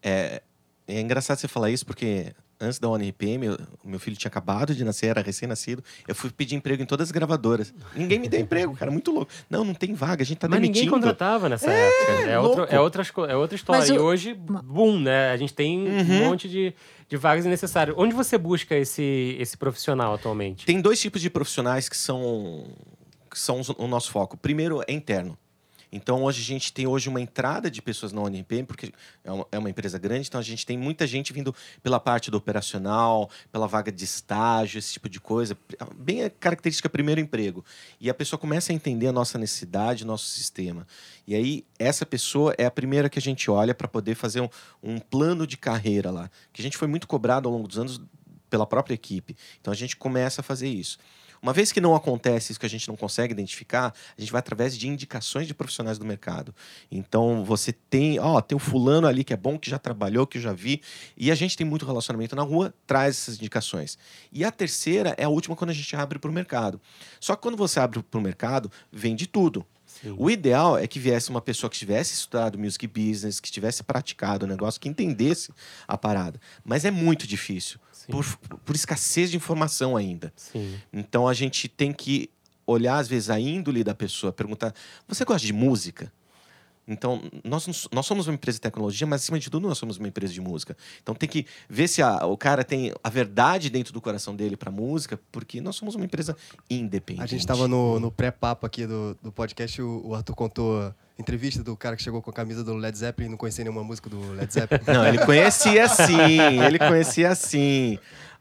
É, é engraçado você falar isso porque antes da ONRPM, meu filho tinha acabado de nascer, era recém-nascido. Eu fui pedir emprego em todas as gravadoras. Ninguém me deu emprego, cara, muito louco. Não, não tem vaga, a gente tá Mas demitindo. ninguém contratava nessa é, época. É, outro, é, outra, é outra história. E hoje, boom, né? A gente tem uhum. um monte de, de vagas necessárias. Onde você busca esse, esse profissional atualmente? Tem dois tipos de profissionais que são, que são o nosso foco. Primeiro é interno. Então, hoje a gente tem hoje uma entrada de pessoas na ONPM, porque é uma, é uma, empresa grande, então a gente tem muita gente vindo pela parte do operacional, pela vaga de estágio, esse tipo de coisa. Bem a característica primeiro emprego. E a pessoa começa a entender a nossa necessidade, nosso sistema. E aí, essa pessoa é a primeira que a gente olha para poder fazer um, um plano de carreira lá. Que a gente foi muito cobrado ao longo dos anos pela própria equipe. Então, a gente começa a fazer isso. Uma vez que não acontece isso que a gente não consegue identificar, a gente vai através de indicações de profissionais do mercado. Então você tem, ó, tem o fulano ali que é bom, que já trabalhou, que eu já vi, e a gente tem muito relacionamento na rua, traz essas indicações. E a terceira é a última quando a gente abre para o mercado. Só que quando você abre para o mercado, vem de tudo. Sim. O ideal é que viesse uma pessoa que tivesse estudado music business, que tivesse praticado o negócio, que entendesse a parada. Mas é muito difícil por, por escassez de informação ainda. Sim. Então a gente tem que olhar, às vezes, a índole da pessoa, perguntar: você gosta de música? Então, nós, nós somos uma empresa de tecnologia, mas acima de tudo, nós somos uma empresa de música. Então, tem que ver se a, o cara tem a verdade dentro do coração dele para música, porque nós somos uma empresa independente. A gente estava no, no pré-papo aqui do, do podcast, o, o Arthur contou entrevista do cara que chegou com a camisa do Led Zeppelin e não conhecia nenhuma música do Led Zeppelin. Não, ele conhecia sim, ele conhecia sim.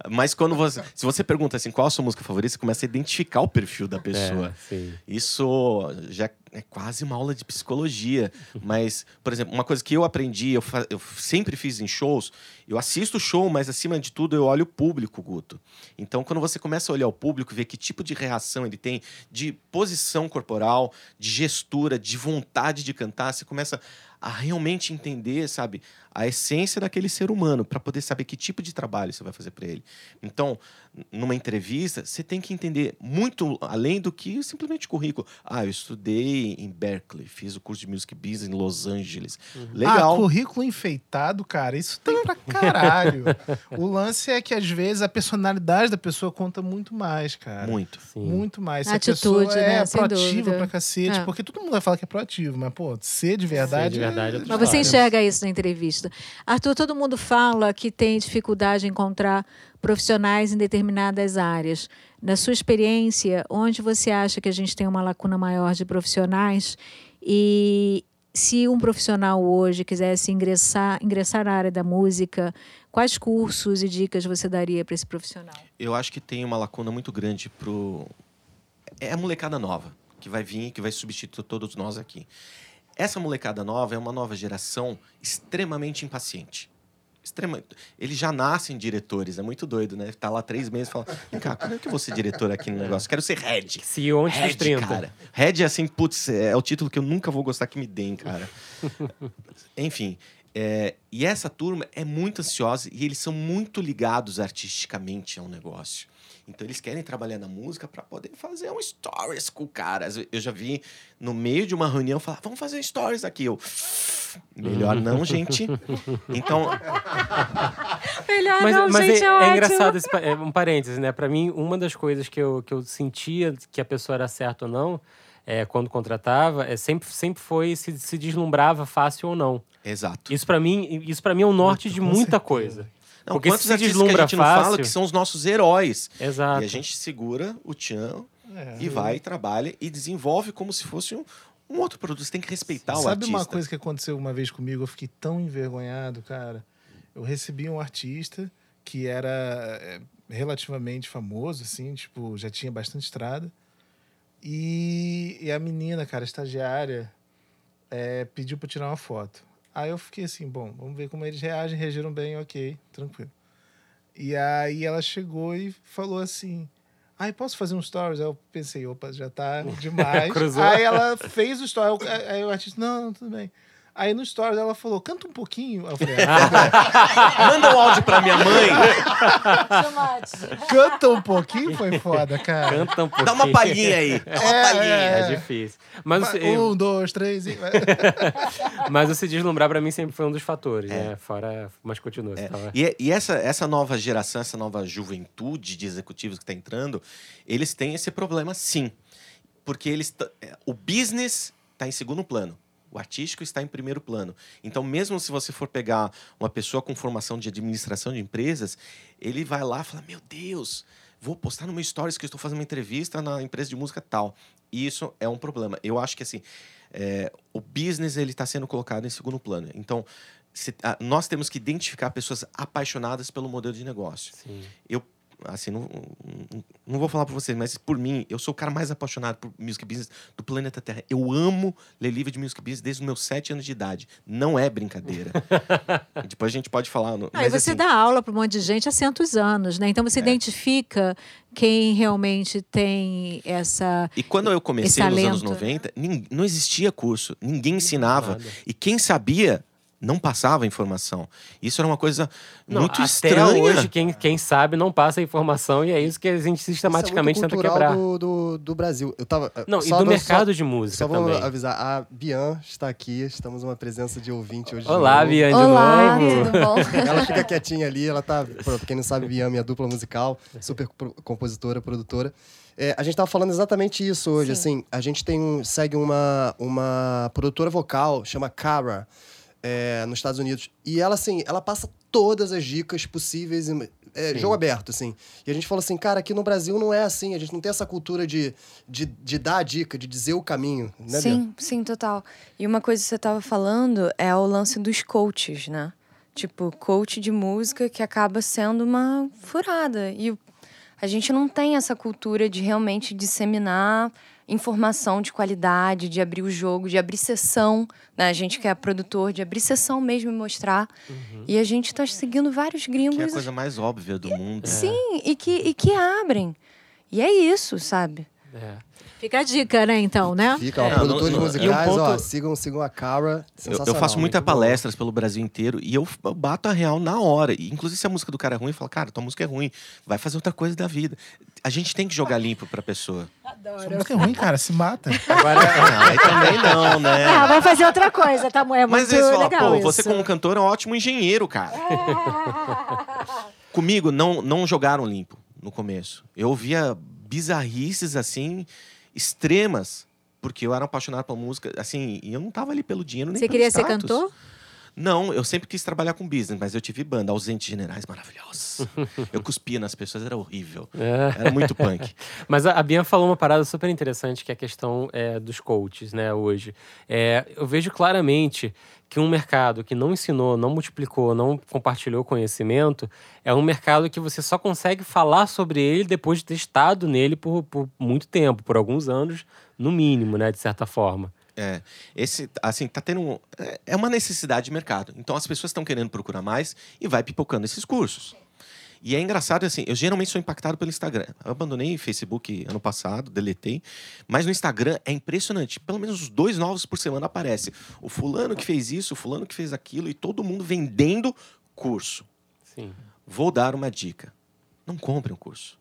Mas quando você. Se você pergunta assim, qual a sua música favorita, você começa a identificar o perfil da pessoa. É, Isso já é quase uma aula de psicologia. Mas, por exemplo, uma coisa que eu aprendi, eu, eu sempre fiz em shows, eu assisto show, mas acima de tudo eu olho o público, Guto. Então, quando você começa a olhar o público, ver que tipo de reação ele tem, de posição corporal, de gestura, de vontade de cantar, você começa a realmente entender, sabe, a essência daquele ser humano, para poder saber que tipo de trabalho você vai fazer para ele. Então, numa entrevista, você tem que entender muito além do que simplesmente currículo. Ah, eu estudei em Berkeley, fiz o curso de Music Business em Los Angeles. Uhum. Legal. Ah, currículo enfeitado, cara, isso tem pra caralho. o lance é que às vezes a personalidade da pessoa conta muito mais, cara. Muito. Sim. Muito mais. Se Atitude, a pessoa né? é proativa pra cacete, é. porque todo mundo vai falar que é proativo, mas, pô, ser de verdade. Ser de verdade é... é mas você enxerga isso na entrevista. Arthur, todo mundo fala que tem dificuldade em encontrar profissionais em determinadas áreas. Na sua experiência, onde você acha que a gente tem uma lacuna maior de profissionais? E se um profissional hoje quisesse ingressar, ingressar na área da música, quais cursos e dicas você daria para esse profissional? Eu acho que tem uma lacuna muito grande pro é a molecada nova que vai vir, que vai substituir todos nós aqui. Essa molecada nova é uma nova geração extremamente impaciente extrema. Eles já nascem diretores, é muito doido, né? Tá lá três meses e fala: Vem cá, como é que eu vou ser diretor aqui no negócio? Quero ser head. CEO antes head, dos 30. Cara. Head é assim, putz, é o título que eu nunca vou gostar que me deem, cara. Enfim. É, e essa turma é muito ansiosa e eles são muito ligados artisticamente ao negócio. Então eles querem trabalhar na música para poder fazer um stories com o cara. Eu já vi no meio de uma reunião falar: vamos fazer stories aqui. Eu Melhor não, gente. Então, Melhor Mas, não, mas gente, é, é, é engraçado, esse, pa- é, um parêntese, né? Pra mim, uma das coisas que eu, que eu sentia que a pessoa era certa ou não, é, quando contratava, é, sempre, sempre foi se, se deslumbrava fácil ou não. exato. Isso pra mim, isso para mim é o norte de Com muita certeza. coisa. Não, Porque quantos se artistas que a deslumbra gente não fala fácil- que são os nossos heróis? Exato. E a gente segura o tchan É. e vai, trabalha e desenvolve como se fosse um, um outro produto. Você tem que respeitar o Sabe artista. uma coisa que aconteceu uma vez comigo? Eu fiquei tão envergonhado, cara. Eu recebi um artista que era é, relativamente famoso, assim, tipo, já tinha bastante estrada. E, e a menina, cara, estagiária, é, pediu pra eu tirar uma foto. Aí eu fiquei assim, bom, vamos ver como eles reagem, reagiram bem, ok, tranquilo. E aí ela chegou e falou assim: Ai, posso fazer um stories? Aí eu pensei, opa, já tá demais. Aí ela fez o aí- aí o artista, não, não, tudo bem. Aí no stories ela falou, canta um pouquinho. Eu falei, ah, Manda um áudio pra minha mãe, canta um pouquinho foi foda, cara. Canta um pouquinho. dá uma palhinha aí. Dá uma É, palhinha. É é. difícil. Mas, Vai, eu- Um, dois, três e. mas o se deslumbrar pra mim sempre foi um dos fatores, É. né? Fora. Mas continua. É, tava- E, e essa, essa nova geração, essa nova juventude de executivos que está entrando, eles têm esse problema sim. Porque eles t- é, o business está em segundo plano. O artístico está em primeiro plano. Então, mesmo se você for pegar uma pessoa com formação de administração de empresas, ele vai lá e fala: Meu Deus, vou postar no meu stories que eu estou fazendo uma entrevista na empresa de música tal. E isso é um problema. Eu acho que assim, é, o business ele está sendo colocado em segundo plano. Então, se- ah, nós temos que identificar pessoas apaixonadas pelo modelo de negócio. Sim. Eu, assim, não, não- vou falar por vocês, mas por mim, eu sou o cara mais apaixonado por music business do planeta Terra. Eu amo ler livro de music business desde os meus sete anos de idade. Não é brincadeira. Depois a gente pode falar. no- Aí mas, você assim, dá aula para um monte de gente há centos anos, né? Então você É. identifica quem realmente tem essa. E quando eu comecei nos anos talento. 90, nin- não existia curso, ninguém ensinava. Nada. E quem sabia não passava informação. Isso era uma coisa Não, muito até estranha. hoje, quem, quem sabe não passa informação e é isso que a gente sistematicamente Isso é tenta quebrar. do, do, do Brasil. Eu tava, Não, só e do vou- mercado só, de música Só vou também. avisar, a Bian está aqui, estamos uma presença de ouvinte hoje. de Olá. Bian, de Olá, novo. tudo bom? Ela fica quietinha ali, ela tá. Pra quem não sabe, Bian, minha dupla musical, super compositora, produtora. É, a gente tava falando exatamente isso hoje, Sim. assim. A gente tem um, segue uma, uma produtora vocal, chama Cara, é, nos Estados Unidos. E ela, assim, ela passa todas as dicas possíveis. e- É, jogo aberto, assim. E a gente falou assim, cara, aqui no Brasil não é assim. A gente não tem essa cultura de, de, de dar a dica, de dizer o caminho, né? Sim, sim, total. E uma coisa que você estava falando é o lance dos coaches, né? Tipo, coach de música que acaba sendo uma furada. E a gente não tem essa cultura de realmente disseminar informação de qualidade, de abrir o jogo, de abrir sessão, né? A gente que é produtor, de abrir sessão mesmo e mostrar. E a gente tá seguindo vários gringos. Que é a coisa mais óbvia do mundo. Sim, e que, e que abrem. E é isso, sabe? É. Fica a dica, né, então, né? Fica, ó, É, produtores não- musicais, e um ó, ponto- sigam, sigam a Cara. Eu, eu faço muita muito boa. palestras pelo Brasil inteiro e eu, eu bato a real na hora. E, inclusive, se a música do cara é ruim, eu falo, cara, tua música é ruim, vai fazer outra coisa da vida. A gente tem que jogar limpo pra pessoa. Sua música é ruim, cara, se mata. Agora, ah, aí também não, né? Ah, vai fazer outra coisa, tá? É muito Mas eles falam, legal pô, isso. você como cantor é um ótimo engenheiro, cara. Comigo, não, não jogaram limpo no começo. Eu ouvia bizarrices, assim, extremas. Porque eu era apaixonado pela música, assim, e eu não tava ali pelo dinheiro nem Você queria ser status. cantor? Não, eu sempre quis trabalhar com business, mas eu tive banda, ausentes generais maravilhosos. eu cuspia nas pessoas, era horrível. É. Era muito punk. Mas a, a Bia falou uma parada super interessante, que é a questão é, dos coaches, né, hoje. É, eu vejo claramente que um mercado que não ensinou, não multiplicou, não compartilhou conhecimento, é um mercado que você só consegue falar sobre ele depois de ter estado nele por, por muito tempo, por alguns anos, no mínimo, né, de certa forma. É, esse, assim, tá tendo. um- é- É uma necessidade de mercado. Então as pessoas estão querendo procurar mais e vai pipocando esses cursos. E é engraçado, assim, eu geralmente sou impactado pelo Instagram. Eu abandonei o Facebook ano passado, deletei. Mas no Instagram é impressionante. Pelo menos os dois novos por semana aparecem. O fulano que fez isso, o fulano que fez aquilo, e todo mundo vendendo curso. Sim. Vou dar uma dica. Não compre um curso.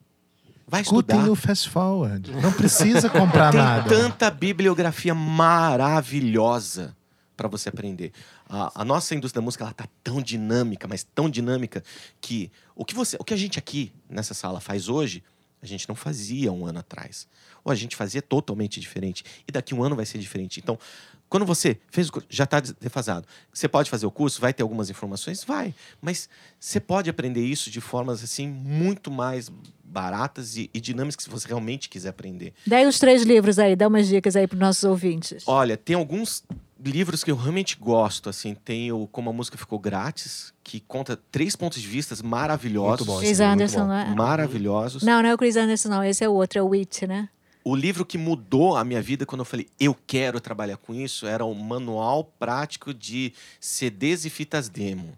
Vai estudar. Escutem o Fast Forward. Não precisa comprar Tem nada. tanta bibliografia maravilhosa para você aprender. A, a nossa indústria da música ela tá tão dinâmica, mas tão dinâmica que o que você, o que a gente aqui nessa sala faz hoje, a gente não fazia um ano atrás. Ou a gente fazia totalmente diferente. E daqui um ano vai ser diferente. Então, quando você fez o curso, já está defasado. Você pode fazer o curso, vai ter algumas informações? Vai. Mas você pode aprender isso de formas assim muito mais baratas e, e dinâmicas se você realmente quiser aprender. Daí os três livros aí, dá umas dicas aí para os nossos ouvintes. Olha, tem alguns livros que eu realmente gosto, assim, tem o Como a Música Ficou Grátis, que conta três pontos de vista maravilhosos. Muito bom, Chris é muito Anderson, bom. não é? Maravilhosos. Não, não é o Chris Anderson, não. Esse é o outro, é o Wit, né? O livro que mudou a minha vida quando eu falei, eu quero trabalhar com isso, era o Manual Prático de CDs e Fitas Demo,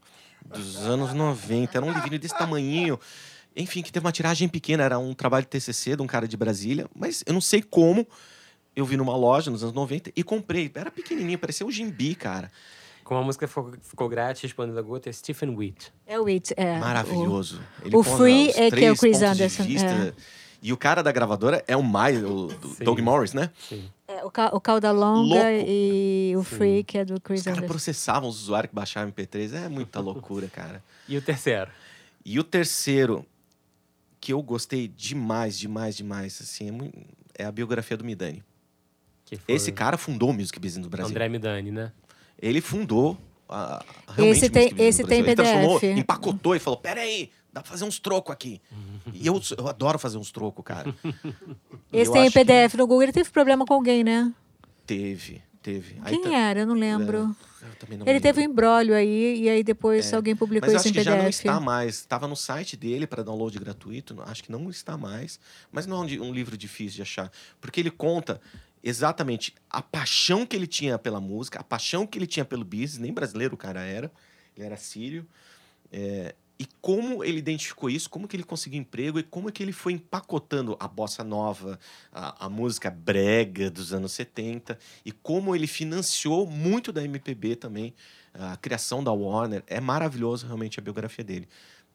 dos anos 90. Era um livrinho desse tamanhinho. Enfim, que teve uma tiragem pequena, era um trabalho de TCC de um cara de Brasília, mas eu não sei como. Eu vi numa loja nos anos 90 e comprei. Era pequenininho, parecia um gimbi, cara. Como a música ficou, ficou grátis, respondendo a gota, é Stephen Witt. É o Wit, é. Maravilhoso. Ele o Free os é que é o Chris Anderson, vista. é. E o cara da gravadora é o mais, o Sim. Doug Morris, né? Sim. O, é, o, Ca- o Cauda Longa Louco. e o Sim. Free, que é do Os Chris caras Anderson. processavam os usuários que baixavam MP3. É muita loucura, cara. E o terceiro? E o terceiro, que eu gostei demais, demais, demais, assim, é, mui- é a biografia do Midani. Que foi Esse cara fundou o Music Business do Brasil. André Midani, né? Ele fundou a, a- realmente Esse o tem- esse tem Brasil. Ele transformou, PDF. empacotou e falou, peraí, dá pra fazer uns trocos aqui. E eu, eu adoro fazer uns trocos, cara. Esse tem acho que PDF no Google. Ele teve problema com alguém, né? Teve, teve. Aí Quem tá- era? Eu não lembro. Eu também não Ele lembro. teve um embrólio aí, e aí depois É, alguém publicou Mas eu isso acho em que já não PDF. está mais. Estava no site dele para download gratuito. Acho que não está mais. Mas não é um, um livro difícil de achar. Porque ele conta exatamente a paixão que ele tinha pela música, a paixão que ele tinha pelo business. Nem brasileiro o cara era. Ele era sírio. É, e como ele identificou isso, como que ele conseguiu emprego e como é que ele foi empacotando a bossa nova, a, a música brega dos anos 70 e como ele financiou muito da MPB também, a criação da Warner. É maravilhoso realmente a biografia dele.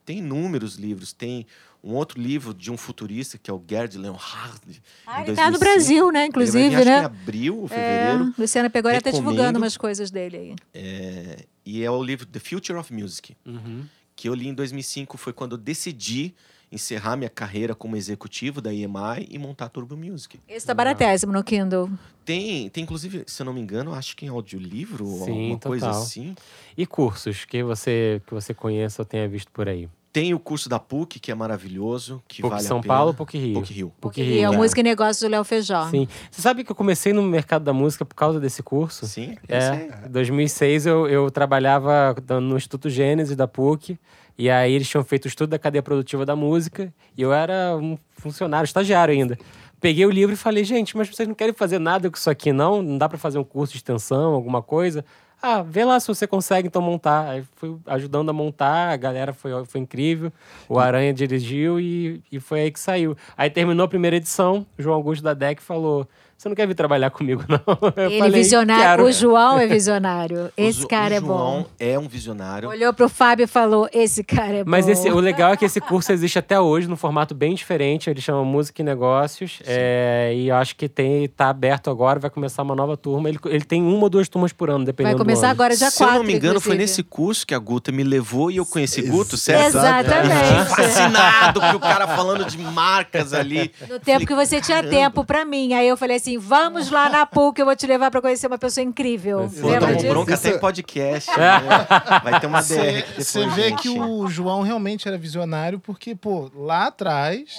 Tem inúmeros livros, tem um outro livro de um futurista que é o Gerd Leonhard. Ah, ele tá no 2005. Brasil, né? Ele vai vir, Inclusive, acho que em né? abril ou É, fevereiro. Luciana pegou ele tá divulgando umas coisas dele aí. É, e é o livro The Future of Music. Uhum. Que eu li em 2005 foi quando eu decidi encerrar minha carreira como executivo da EMI e montar a Turbo Music. Esse tá baratésimo no Kindle. Tem, tem inclusive, se eu não me engano, acho que em audiolivro ou Sim, alguma coisa total. assim. E cursos que você, que você conheça ou tenha visto por aí? Tem o curso da PUC, que é maravilhoso, que PUC vale São a pena. Paulo PUC Rio? PUC Rio. PUC E Rio. é o é. Música e Negócios do Léo Feijó. Sim. Você sabe que eu comecei no mercado da música por causa desse curso? Sim, eu É, sei. em 2006 eu, eu trabalhava no Instituto Gênesis da PUC, e aí eles tinham feito o estudo da cadeia produtiva da música, e eu era um funcionário, estagiário ainda. Peguei o livro e falei, gente, mas vocês não querem fazer nada com isso aqui, não? Não dá para fazer um curso de extensão, alguma coisa? Ah, vê lá se você consegue então montar. Aí fui ajudando a montar, a galera foi, foi incrível, o Aranha dirigiu e, e foi aí que saiu. Aí terminou a primeira edição, João Augusto da DEC falou: Você não quer vir trabalhar comigo, não? Eu Ele falei, visionário. "Quero." O João é visionário. O Esse Zo- cara o é João bom. é um visionário. Olhou pro Fábio e falou: Esse cara é Mas bom. esse, o legal é que esse curso existe até hoje, num formato bem diferente. Ele chama Música e Negócios. é, e eu acho que tem, tá aberto agora, vai começar uma nova turma. Ele, ele tem uma ou duas turmas por ano, Vai dependendo do começar ano. agora dia Se eu 4. não me engano, foi inclusive. nesse curso que a Guta me levou e eu conheci Ex- Guto, certo? Exatamente. Fascinado que o cara falando de marcas ali. No tempo que você tinha tempo pra mim. Aí eu falei assim: vamos lá na PUC, eu vou te levar pra conhecer uma pessoa incrível. Pô, Lembra disso? bronca Isso- até em podcast. né? Vai ter uma DR Você vê gente. que o João realmente era visionário, porque, pô, lá atrás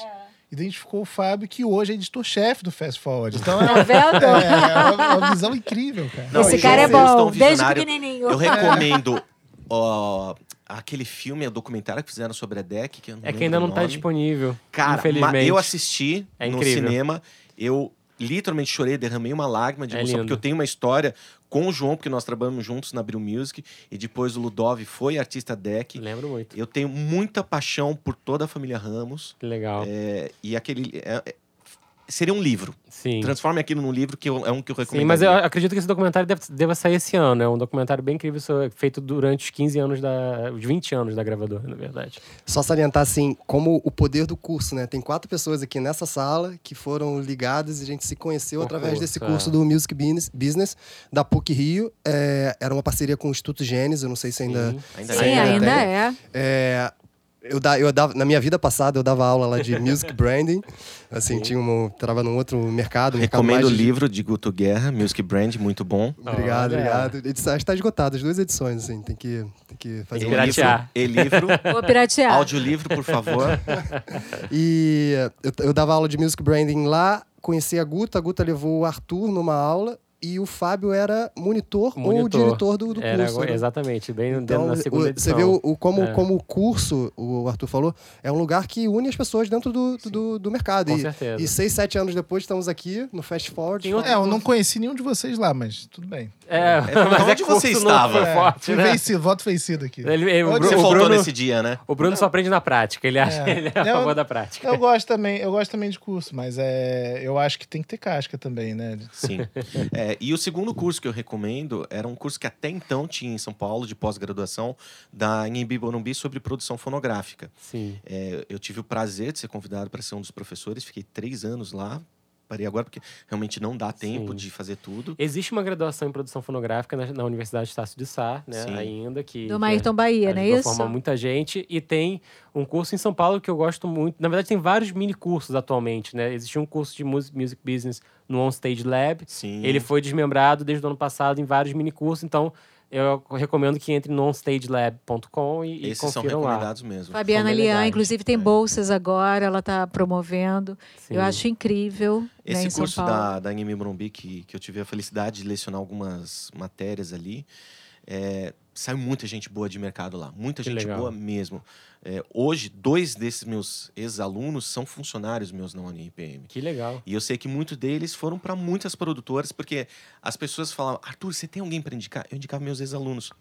identificou o Fábio, que hoje é editor-chefe do Fast Forward. Então Tá é, vendo? é, é uma, uma visão incrível, cara. Não, Esse cara é bom, desde pequenininho. Eu recomendo ó, aquele filme, o documentário que fizeram sobre a DEC, que eu não É que ainda não tá nome. disponível. Cara, infelizmente. eu assisti É no cinema, eu literalmente chorei, derramei uma lágrima de É emoção, porque eu tenho uma história com o João, porque nós trabalhamos juntos na Abril Music, e depois o Ludov foi artista DEC. Lembro muito. Eu tenho muita paixão por toda a família Ramos, Que legal. é, e aquele... É, é- seria um livro. Sim. Transforme aquilo num livro, que eu- é um que eu recomendo. Sim, mas eu acredito que esse documentário deve, deva sair esse ano. É um documentário bem incrível, so- feito durante os 15 anos da. os 20 anos da gravadora, na verdade. Só salientar, assim, como o poder do curso, né? Tem quatro pessoas aqui nessa sala que foram ligadas e a gente se conheceu O através curso, desse é. curso do Music Business, Business da PUC Rio. É, era uma parceria com o Instituto Gênesis, eu não sei se ainda... Sim. Ainda Sim, é. ainda tem. é. É, eu, da, eu dava, na minha vida passada, eu dava aula lá de Music Branding. Assim, Sim. tinha um, trava num outro mercado. um mercado Recomendo o mais de- livro de Guto Guerra, Music Brand, muito bom. Obrigado, Olha. obrigado. Edição, está esgotado, as duas edições, assim. Tem que, tem que fazer Tem um que livro. piratear. E-livro, Vou piratear. audiolivro, por favor. E eu, eu dava aula de music branding lá, conheci a Guta, a Guta levou o Arthur numa aula e o Fábio era monitor, ou Monitor. diretor do, do Era, curso. né? Exatamente, bem Então, na segunda o- edição. você vê o, o- como, É. como o curso, o Arthur falou, é um lugar que une as pessoas dentro do, do- do, do mercado. Com e, certeza. e seis, sete anos depois estamos aqui no Fast Forward. Tem outro- É, eu não conheci nenhum de vocês lá, mas tudo bem. É, mas mas é onde curso você não estava? foi É, forte, fui né? vencido, voto vencido aqui. Ele, ele- o, Onde Bru- Você o faltou Bruno, nesse dia, né? o Bruno só aprende na prática. Ele acha É. ele é a Eu- favor da prática. Eu gosto também, eu gosto também de curso, mas é, eu acho que tem que ter casca também, né? Sim. É, e o segundo curso que eu recomendo era um curso que até então tinha em São Paulo, de pós-graduação, da Inhembi Morumbi, sobre produção fonográfica. Sim. É, eu tive o prazer de ser convidado para ser um dos professores, fiquei três anos lá. Parei agora porque realmente não dá tempo Sim. de fazer tudo. Existe uma graduação em produção fonográfica na, na Universidade Estácio de Sá, né? Sim. Ainda que. Do que Maírton Bahia, é a isso? formar muita gente. E tem um curso em São Paulo que eu gosto muito. Na verdade, tem vários mini cursos atualmente, né? Existe um curso de music, music business no On Stage Lab. Sim. Ele foi desmembrado desde o ano passado em vários mini cursos, então eu recomendo que entre no onstagelab.com e, e Esses são confiram lá. recomendados mesmo. Fabiana Lian, inclusive, tem bolsas agora, ela está promovendo. Sim. Eu acho incrível. né, Esse São curso da, da Inhembi Morumbi, que, que eu tive a felicidade de lecionar algumas matérias ali, é, saiu muita gente boa de mercado lá. Muita Que gente legal. boa mesmo. É, hoje, dois desses meus ex-alunos são funcionários meus na UniPM. Que legal. E eu sei que muitos deles foram para muitas produtoras, porque as pessoas falavam, Arthur, você tem alguém para indicar? Eu indicava meus ex-alunos.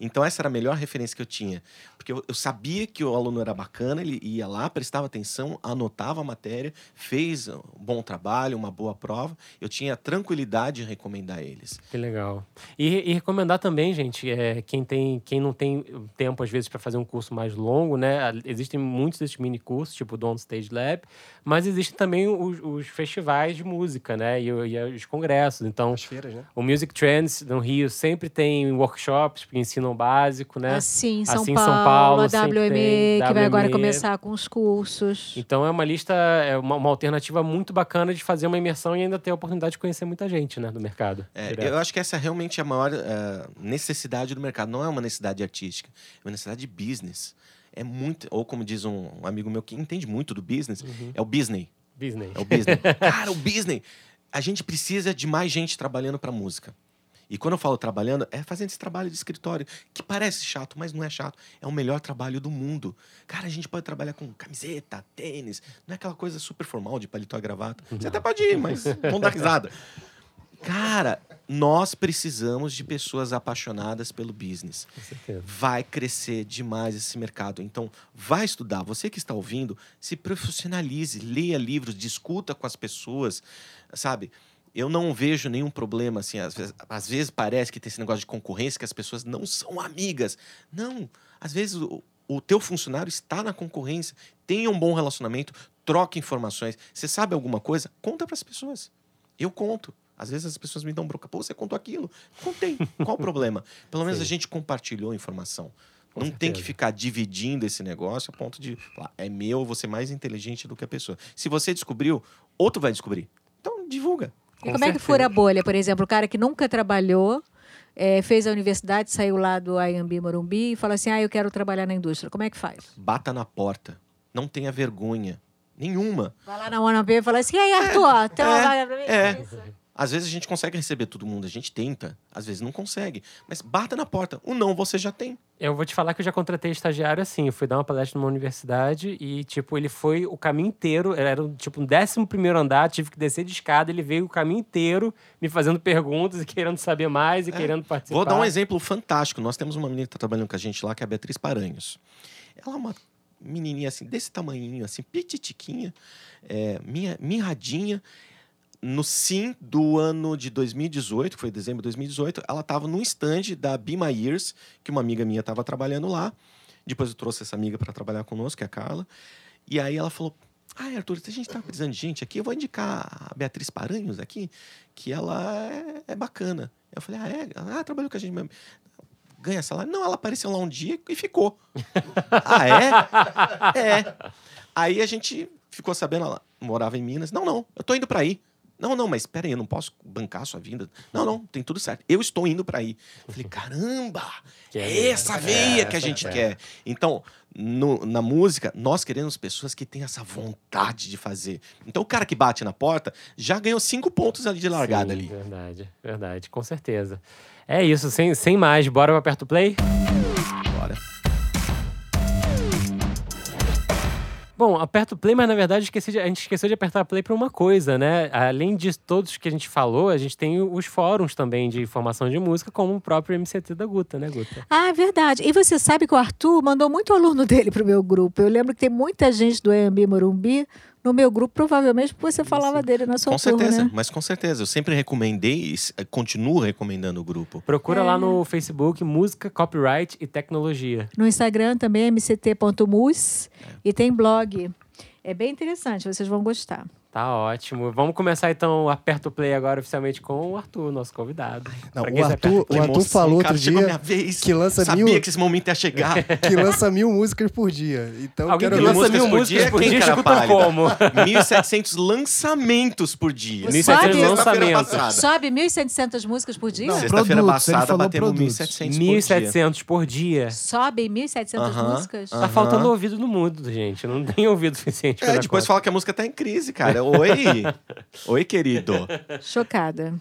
Então, essa era a melhor referência que eu tinha. Porque eu, eu sabia que o aluno era bacana, ele ia lá, prestava atenção, anotava a matéria, fez um bom trabalho, uma boa prova. Eu tinha tranquilidade em recomendar eles. Que legal. E, e recomendar também, gente, é, quem, tem, quem não tem tempo, às vezes, para fazer um curso mais longo, né? Existem muitos desses mini cursos, tipo do On Stage Lab, mas existem também os, os festivais de música, né? E, o- e os congressos. Então, As feiras, né? o Music Trends no Rio sempre tem workshops que ensinam o básico, né? Assim, São, Assim, Paulo, São Paulo a WME, tem, que vai agora WME. começar com os cursos. Então é uma lista, é uma, uma alternativa muito bacana de fazer uma imersão e ainda ter a oportunidade de conhecer muita gente, né, do mercado. É, eu acho que essa é realmente a maior eh, necessidade do mercado. Não é uma necessidade artística, é uma necessidade de business. É muito, ou como diz um, um amigo meu que entende muito do business, Uhum. é o business. Business. É o business. Cara, o business. A gente precisa de mais gente trabalhando para música. E quando eu falo trabalhando, é fazendo esse trabalho de escritório, que parece chato, mas não é chato. É o melhor trabalho do mundo. Cara, a gente pode trabalhar com camiseta, tênis, não é aquela coisa super formal de paletó e gravata. Você até pode ir, mas vamos dar risada. Cara, nós precisamos de pessoas apaixonadas pelo business Com certeza. vai crescer demais esse mercado. Então, vai estudar. Você que está ouvindo, se profissionalize, leia livros, discuta com as pessoas, sabe? Eu não vejo nenhum problema, assim, às vezes, às vezes parece que tem esse negócio de concorrência, que as pessoas não são amigas. Não, às vezes o, o teu funcionário está na concorrência, tenha um bom relacionamento, troque informações. Você sabe alguma coisa? Conta para as pessoas. Eu conto. Às vezes as pessoas me dão bronca. Pô, você contou aquilo? Contei. Qual o problema? Pelo menos Sim. a gente compartilhou a informação. Com não tem que certeza. ficar dividindo esse negócio a ponto de falar, é meu, eu vou ser mais inteligente do que a pessoa. Se você descobriu, outro vai descobrir. Então, divulga. E Com como é que certeza. fura a bolha? Por exemplo, o cara que nunca trabalhou, eh, fez a universidade, saiu lá do Ayambi Morumbi e fala assim: ah, eu quero trabalhar na indústria. Como é que faz? Bata na porta. Não tenha vergonha. Nenhuma. Vai lá na UNB e fala assim: e aí, Arthur, tem uma é, vaga pra mim? é. Às vezes a gente consegue receber todo mundo, a gente tenta. Às vezes não consegue. Mas bata na porta. O não você já tem. Eu vou te falar que eu já contratei estagiário assim. Eu fui dar uma palestra numa universidade e, tipo, ele foi o caminho inteiro. Era, tipo, um décimo primeiro andar, tive que descer de escada. Ele veio o caminho inteiro me fazendo perguntas e querendo saber mais e querendo participar. Vou dar um exemplo fantástico. Nós temos uma menina que está trabalhando com a gente lá, que é a Beatriz Paranhos. Ela é uma menininha assim, desse tamanhinho, assim, pititiquinha, é, minha, mirradinha. No sim do ano de 2018, que foi dezembro de 2018, ela estava no stand da Be My Years, que uma amiga minha estava trabalhando lá. Depois eu trouxe essa amiga para trabalhar conosco, que é a Carla. E aí ela falou: Ah, Arthur, se a gente tá precisando de gente aqui, eu vou indicar a Beatriz Paranhos aqui, que ela é, é bacana. Eu falei: Ah, é? Ah, trabalhou com a gente mesmo. Ganha salário? Não, ela apareceu lá um dia e ficou. ah, é? É. Aí a gente ficou sabendo, ela morava em Minas. Não, não, eu tô indo para aí. Não, não, mas espera aí, eu não posso bancar a sua vinda. Não, não, tem tudo certo. Eu estou indo para aí. Falei, caramba, é é essa veia que a gente é. quer. Então, no- na música, nós queremos pessoas que têm essa vontade de fazer. Então, o cara que bate na porta já ganhou cinco pontos ali de largada Sim, ali. Verdade, verdade, com certeza. É isso, sem, sem mais, bora pra Aperto Play? Bora. Bom, aperta o play, mas na verdade esqueci de- a gente esqueceu de apertar play para uma coisa, né? Além de todos que a gente falou, a gente tem os fóruns também de informação de música, como o próprio MCT da Guta, né, Guta? Ah, é verdade. E você sabe que o Arthur mandou muito aluno dele pro meu grupo. Eu lembro que tem muita gente do EMB Morumbi no meu grupo, provavelmente porque você falava dele na sua Com turma, certeza, né? mas com certeza. Eu sempre recomendei e s- continuo recomendando o grupo. Procura É. lá no Facebook Música, Copyright e Tecnologia. No Instagram também é mct.mus e tem blog. É bem interessante, vocês vão gostar. Tá ótimo. Vamos começar então o Aperta o Play agora oficialmente com o Arthur, nosso convidado. Não, o Arthur, o Arthur falou cara, outro dia minha vez. que lança Sabia mil, que esse momento ia chegar. que lança mil músicas por dia. Então Alguém quero que lança mil por músicas dia, por quem, dia cara escuta pálida? como? 1.700 lançamentos por dia. Você 1700 sabe- Sexta-feira lançamentos. Sobe 1.700 músicas por dia? Sexta-feira passada batemos produtos. 1.700 por dia. 1.700 por dia. Sobe 1.700 Aham. músicas? Tá Aham. faltando ouvido no mundo, gente. Não tem ouvido suficiente É, depois conta. fala que a música tá em crise, cara. Oi. Oi, querido. Chocada.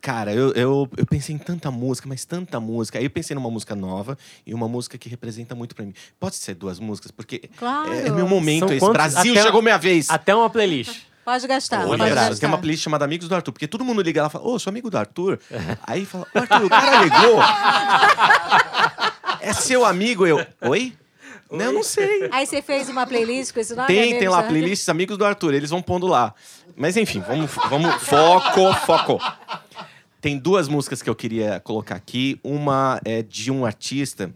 Cara, eu, eu, eu pensei em tanta música, mas tanta música. Aí eu pensei numa música nova e uma música que representa muito pra mim. Pode ser duas músicas, porque Claro. é, é meu momento São esse. quantos? Brasil, Até- chegou minha vez. Até uma playlist. Pode gastar. Ô, pode gastar. tem uma playlist chamada Amigos do Arthur, porque todo mundo liga lá e fala, ô, sou amigo do Arthur. Aí fala, "Ô, Arthur, o cara ligou. é seu amigo? Eu, oi? Não, eu não sei. Aí você fez uma playlist com esse nome? Tem, Amigos tem lá playlists Amigos do Arthur, eles vão pondo lá. Mas enfim, vamos, vamos foco, foco. Tem duas músicas que eu queria colocar aqui. Uma é de um artista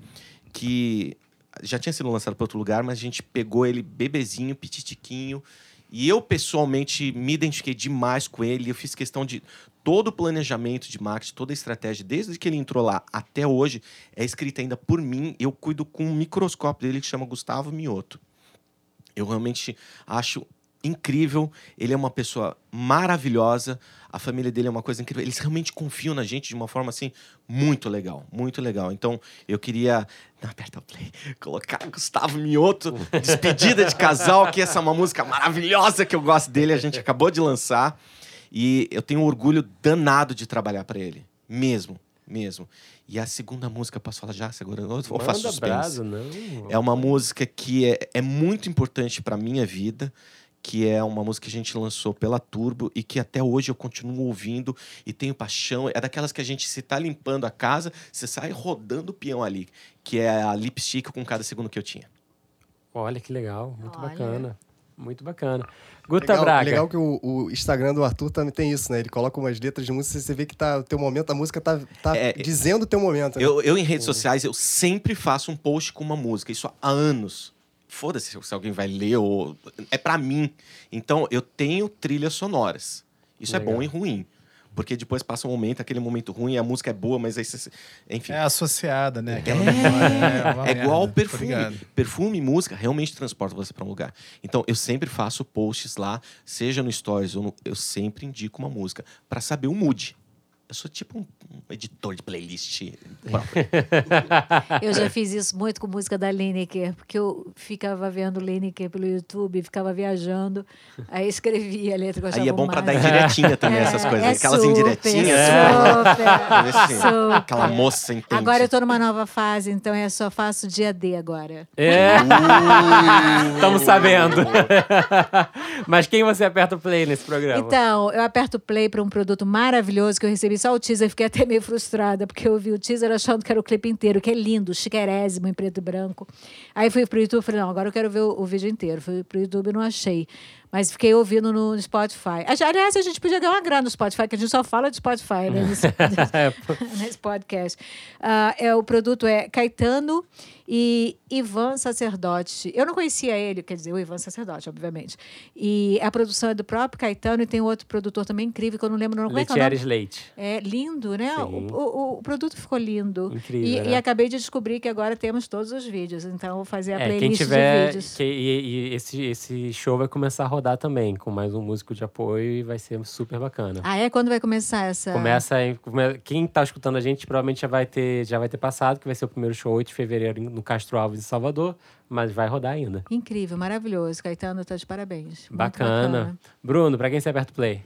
que já tinha sido lançado para outro lugar, mas a gente pegou ele bebezinho, pititiquinho. E eu, pessoalmente, me identifiquei demais com ele. Eu fiz questão de. Todo o planejamento de marketing, toda a estratégia, desde que ele entrou lá até hoje, é escrita ainda por mim. Eu cuido com um microscópio dele que chama Gustavo Mioto. Eu realmente acho incrível. Ele é uma pessoa maravilhosa. A família dele é uma coisa incrível. Eles realmente confiam na gente de uma forma assim muito legal, muito legal. Então eu queria, não aperta o play, colocar Gustavo Mioto, despedida de casal, que essa é uma música maravilhosa que eu gosto dele. A gente acabou de lançar e eu tenho um orgulho danado de trabalhar para ele, mesmo, mesmo. E a segunda música, posso falar já? Segura, faço Manda suspense? brasa, não. É uma música que é, é muito importante para minha vida, que é uma música que a gente lançou pela Turbo e que até hoje eu continuo ouvindo e tenho paixão. É daquelas que a gente, se tá limpando a casa, você sai rodando o peão ali, que é a lipstick com cada segundo que eu tinha. Olha que legal, muito Olha. bacana. Muito bacana. Guta Legal, Braga. legal que o, o Instagram do Arthur também tem isso, né? Ele coloca umas letras de música e você vê que tá, o teu momento, a música tá, tá É, dizendo o teu momento. né? Eu, eu, em redes sociais, eu sempre faço um post com uma música, isso há anos. Foda-se se alguém vai ler ou. É pra mim. Então, eu tenho trilhas sonoras. Isso é Legal. bom e ruim. Porque depois passa um momento, aquele momento ruim, a música é boa, mas aí você. Enfim. É associada, né? É, memória, uma é igual perfume. Perfume e música realmente transportam você para um lugar. Então, eu sempre faço posts lá, seja no Stories ou no, eu sempre indico uma música para saber o mood. Eu sou tipo um, um editor de playlist. próprio. Eu já fiz isso muito com música da Lineker, porque eu ficava vendo Lineker pelo YouTube, ficava viajando, aí escrevia a letra que eu Aí é bom para dar indiretinha também, É, essas coisas. é Aquelas super, indiretinhas. Super, Assim, super. Aquela moça entende. Agora eu tô numa nova fase, então eu só faço dia D agora. É, Uh! estamos sabendo. Mas quem você aperta o play nesse programa? Então, eu aperto play para um produto maravilhoso que eu recebi só o teaser, fiquei até meio frustrada, porque eu vi o teaser achando que era o clipe inteiro, que é lindo, chiquerésimo, em preto e branco. Aí fui pro YouTube falei, não, agora eu quero ver o, o vídeo inteiro. Fui pro YouTube e não achei. Mas fiquei ouvindo no Spotify. Aliás, a gente podia ganhar uma grana no Spotify, que a gente só fala de Spotify né, nesse, nesse podcast. Uh, é, o produto é Caetano e Ivan Sacerdote. Eu não conhecia ele, quer dizer, o Ivan Sacerdote, obviamente. E a produção é do próprio Caetano e tem outro produtor também incrível, que eu não lembro não, como é é? Letieres Leite. É lindo, né? O, o, o produto ficou lindo. Incrível, E, né? e acabei de descobrir que agora temos todos os vídeos. Então, vou fazer a É, quem playlist tiver. de vídeos. que- e e esse, esse show vai começar a rodar também, com mais um músico de apoio e vai ser super bacana. Ah, é? Quando vai começar essa... Começa em, come- quem tá escutando a gente provavelmente já vai ter já vai ter passado, que vai ser o primeiro show 8 de fevereiro no Castro Alves em Salvador, mas vai rodar ainda. Incrível, maravilhoso. Caetano, tá de parabéns. Muito Bacana. Bruno, pra quem você aperta o play?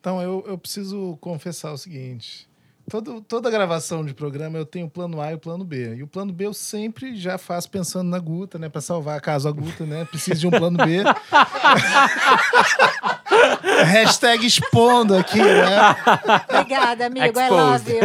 Então, eu, eu preciso confessar o seguinte. Todo, toda gravação de programa eu tenho o plano A e o plano B. E o plano B eu sempre já faço pensando na Guta, né? Pra salvar caso a Guta, né? Precisa de um plano B. Hashtag expondo aqui, né? Obrigada, amigo. I Exposed. love you.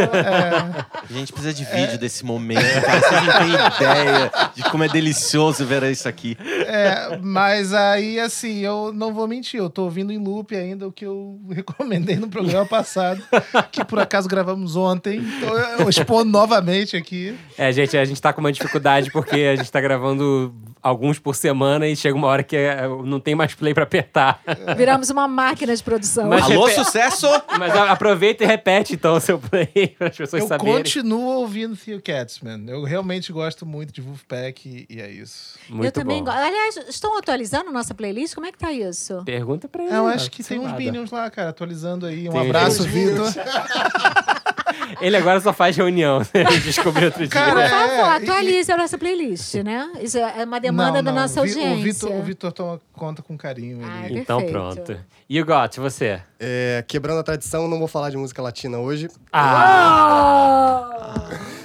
A gente precisa de vídeo desse momento, cara. Vocês não têm ideia de como é delicioso ver isso aqui. É, mas aí, assim, eu não vou mentir, eu tô ouvindo em loop ainda o que eu recomendei no programa passado, que por acaso gravamos ontem. Então eu eu expondo novamente aqui. É, gente, a gente tá com uma dificuldade porque a gente tá gravando alguns por semana e chega uma hora que é, não tem mais play pra apertar. Viramos uma máquina de produção. Mas- Alô, sucesso! Mas aproveita e repete então o seu play para as pessoas Eu saberem. continuo ouvindo Theo Catsman. Eu realmente gosto muito de Wolfpack e, e é isso. Muito eu também bom. gosto. Aliás, estão atualizando nossa playlist? Como é que tá isso? Pergunta pra ele. eu acho que tem uns. Minions lá, cara, atualizando aí. Um Tem abraço, Vitor. Ele agora só faz reunião. Ele descobriu outro dia. Cara, Por É, favor, e- atualize a nossa playlist, né? Isso é uma demanda da nossa o Vi- audiência. O Vitor, o Vitor toma conta com carinho. Ah, Ele... então pronto. E o Got, você? É, quebrando a tradição, não vou falar de música latina hoje. Ah!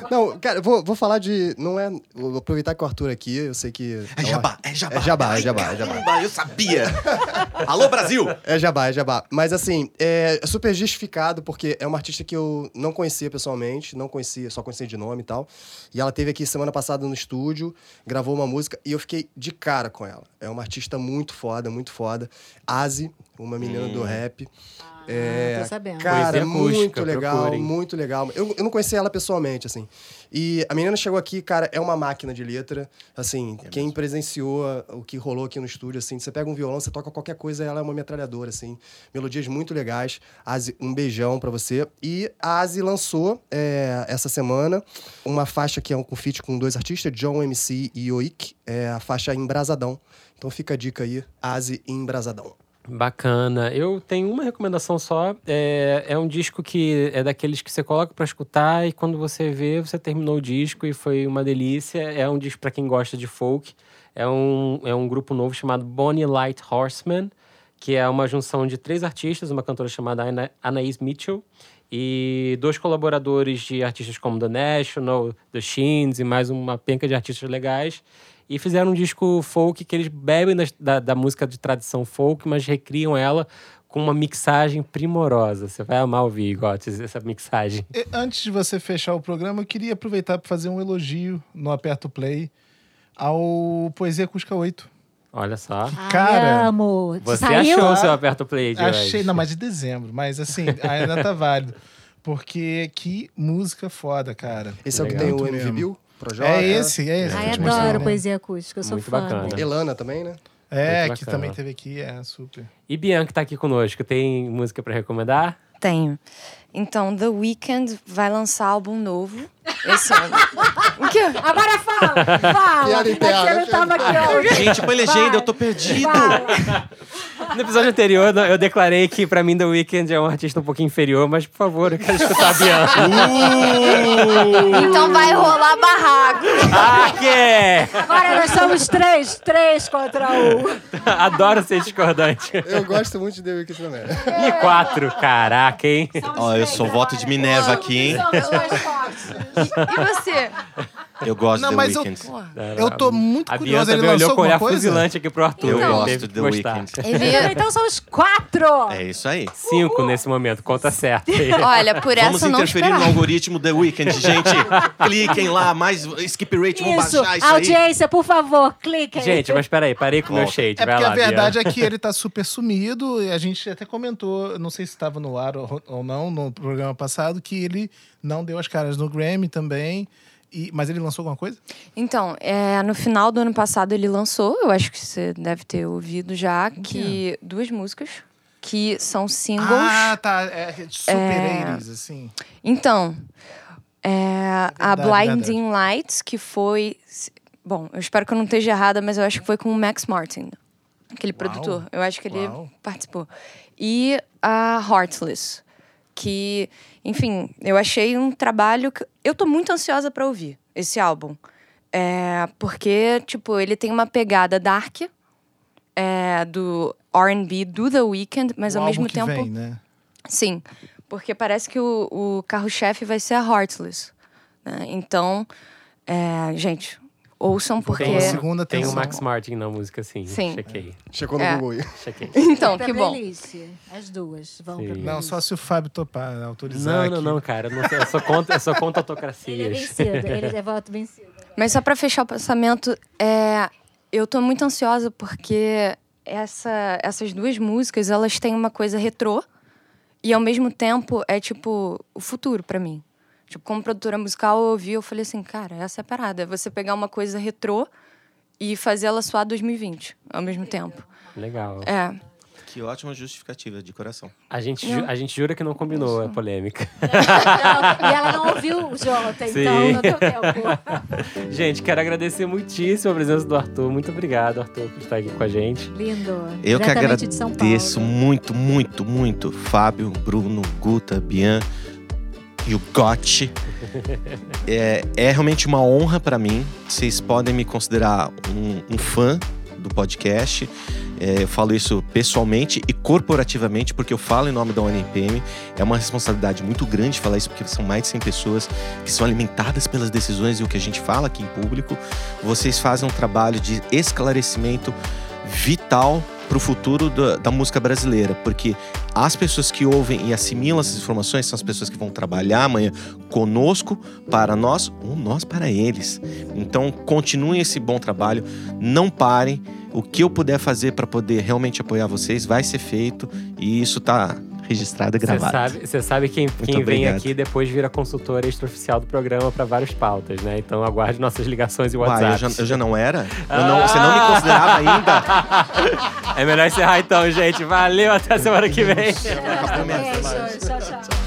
Não, cara, vou, vou falar de. Não é. Vou aproveitar que o Arthur aqui, eu sei que. É jabá, é jabá. É jabá, é jabá, é jabá. Eu sabia! Alô, Brasil! É jabá, é jabá. Mas assim, é super justificado, porque é uma artista que eu não conhecia pessoalmente, não conhecia, só conhecia de nome e tal. E ela teve aqui semana passada no estúdio, gravou uma música e eu fiquei de cara com ela. É uma artista muito foda, muito foda. Asi, uma menina do rap. É, Ah, tô sabendo. Cara, acústica, muito legal, procurem. muito legal. Eu, eu não conhecia ela pessoalmente, assim. E a menina chegou aqui, cara, é uma máquina de letra. Assim, quem presenciou o que rolou aqui no estúdio, assim, você pega um violão, você toca qualquer coisa, ela é uma metralhadora, assim. Melodias muito legais. Asi, um beijão pra você. E a Asi lançou é, essa semana uma faixa que é um feat com dois artistas, John MC e Oik, é a faixa Embrasadão. Então fica a dica aí, Asi Embrasadão. Bacana. Eu tenho uma recomendação só. É, é um disco que é daqueles que você coloca pra escutar e quando você vê, você terminou o disco e foi uma delícia. É um disco pra quem gosta de folk. É um, é um grupo novo chamado Bonnie Light Horseman, que é uma junção de três artistas, uma cantora chamada Ana, Anaïs Mitchell e dois colaboradores de artistas como The National, The Sheens e mais uma penca de artistas legais. E fizeram um disco folk que eles bebem das- da, da música de tradição folk, mas recriam ela com uma mixagem primorosa. Você vai amar ouvir, Gottes, essa mixagem. E, Antes de você fechar o programa, eu queria aproveitar para fazer um elogio no Aperto Play ao Poesia Acústica 8. Olha só. Ai, Cara, amo. Você Saiu? achou o seu aperto play de Achei, hoje. não, mas de dezembro. Mas assim, ainda tá válido. Porque que música foda, cara. Esse é o que tem o MV. Bill? Projota. É esse, é esse. Ai, adoro né? poesia acústica, eu sou Muito fã. bacana. dele. Elana também, né? É, que também teve aqui, é super. E Bianca tá aqui conosco. Tem música pra recomendar? Tenho. Então, The Weeknd vai lançar álbum novo esse ano. o quê? Agora fala! Fala! É que eu não tava aqui hoje. Gente, põe legenda, eu tô perdido! Fala. No episódio anterior, eu declarei que pra mim The Weeknd é um artista um pouquinho inferior, mas por favor, eu quero escutar a Bianca. Então vai rolar barraco. ah, que? Agora nós somos três, três contra um. Adoro ser discordante. Eu gosto muito de The Weeknd também. E quatro, caraca, hein? Ó, eu sou voto de Minerva aqui, hein? E você? Eu gosto Não, do mas eu- Weeknd. Eu tô muito A curioso. Bianca Ele olhou lançou com olhar coisa? fuzilante aqui pro Arthur. Eu ele gosto do gostar. Weeknd. Ele, Então somos quatro! É isso aí. Cinco nesse momento, conta certo. aí. olha, por Vamos essa não interferir no algoritmo The Weeknd, gente. Cliquem lá, mais skip rate, vamos Isso, baixar isso aí. audiência, por favor, cliquem. Gente, mas peraí, parei com o meu shade. É Vai porque lá, a verdade Bia. é que ele tá super sumido. E a gente até comentou, não sei se estava no ar ou, ou não, no programa passado, que ele não deu as caras no Grammy também. E, mas ele lançou alguma coisa? Então, é, no final do ano passado ele lançou, eu acho que você deve ter ouvido já, que duas músicas que são singles. Ah, tá. É super É. 80s, assim. Então, é, a verdade, Blinding Lights, que foi. Bom, eu espero que eu não esteja errada, mas eu acho que foi com o Max Martin, aquele Uau. produtor. Eu acho que ele Uau. participou. E a Heartless, que, enfim, eu achei um trabalho que. Eu tô muito ansiosa pra ouvir esse álbum. É, porque, tipo, ele tem uma pegada dark é, do RB do The Weeknd, mas O ao mesmo tempo. Vem, né? Sim, porque parece que o, o carro-chefe vai ser a Heartless. né? Então, é, gente, ouçam porque. Tem segunda Tem o. Max Martin na música, sim. Sim. Chequei, Chegou no É. Google chequei. Então, que bom. As duas vão pra. Não, só se o Fábio topar, autorizar. Não, aqui. não, não, cara. Eu, não, eu sou contra, eu sou contra Ele é autocracias. vencido, ele é voto vencido. Mas só pra fechar o pensamento, é, eu tô muito ansiosa porque essa, essas duas músicas, elas têm uma coisa retrô e ao mesmo tempo é tipo o futuro pra mim. Tipo, como produtora musical, eu ouvi, eu falei assim, cara, essa é a parada. É você pegar uma coisa retrô e fazer ela soar 2020 ao mesmo tempo. Legal. É. Que ótima justificativa, de coração. A gente, ju- a gente jura que não combinou a polêmica. Não, e ela não ouviu o Jota, Sim. então não deu tempo. Gente, quero agradecer muitíssimo a presença do Arthur. Muito obrigado, Arthur, por estar aqui com a gente. Lindo. Eu que Diretamente agradeço muito, muito, muito. Fábio, Bruno, Guta, Bian o Gotti. É, é realmente uma honra para mim. Vocês podem me considerar um, um fã do podcast. É, eu falo isso pessoalmente e corporativamente, porque eu falo em nome da UNPM. É uma responsabilidade muito grande falar isso, porque são mais de 100 pessoas que são alimentadas pelas decisões e o que a gente fala aqui em público. Vocês fazem um trabalho de esclarecimento vital para o futuro da, da música brasileira, porque as pessoas que ouvem e assimilam essas informações são as pessoas que vão trabalhar amanhã conosco, para nós, ou nós para eles. Então, continuem esse bom trabalho, não parem. O que eu puder fazer para poder realmente apoiar vocês vai ser feito e isso tá registrado e Você gravado. sabe, você sabe quem, quem vem obrigado. aqui depois vira consultor extraoficial do programa para várias pautas, né? Então aguarde nossas ligações e Uai, WhatsApp. eu já, eu já não era? Eu não- você não me considerava ainda? É melhor encerrar então, gente. Valeu, até semana que vem. Tchau, tchau.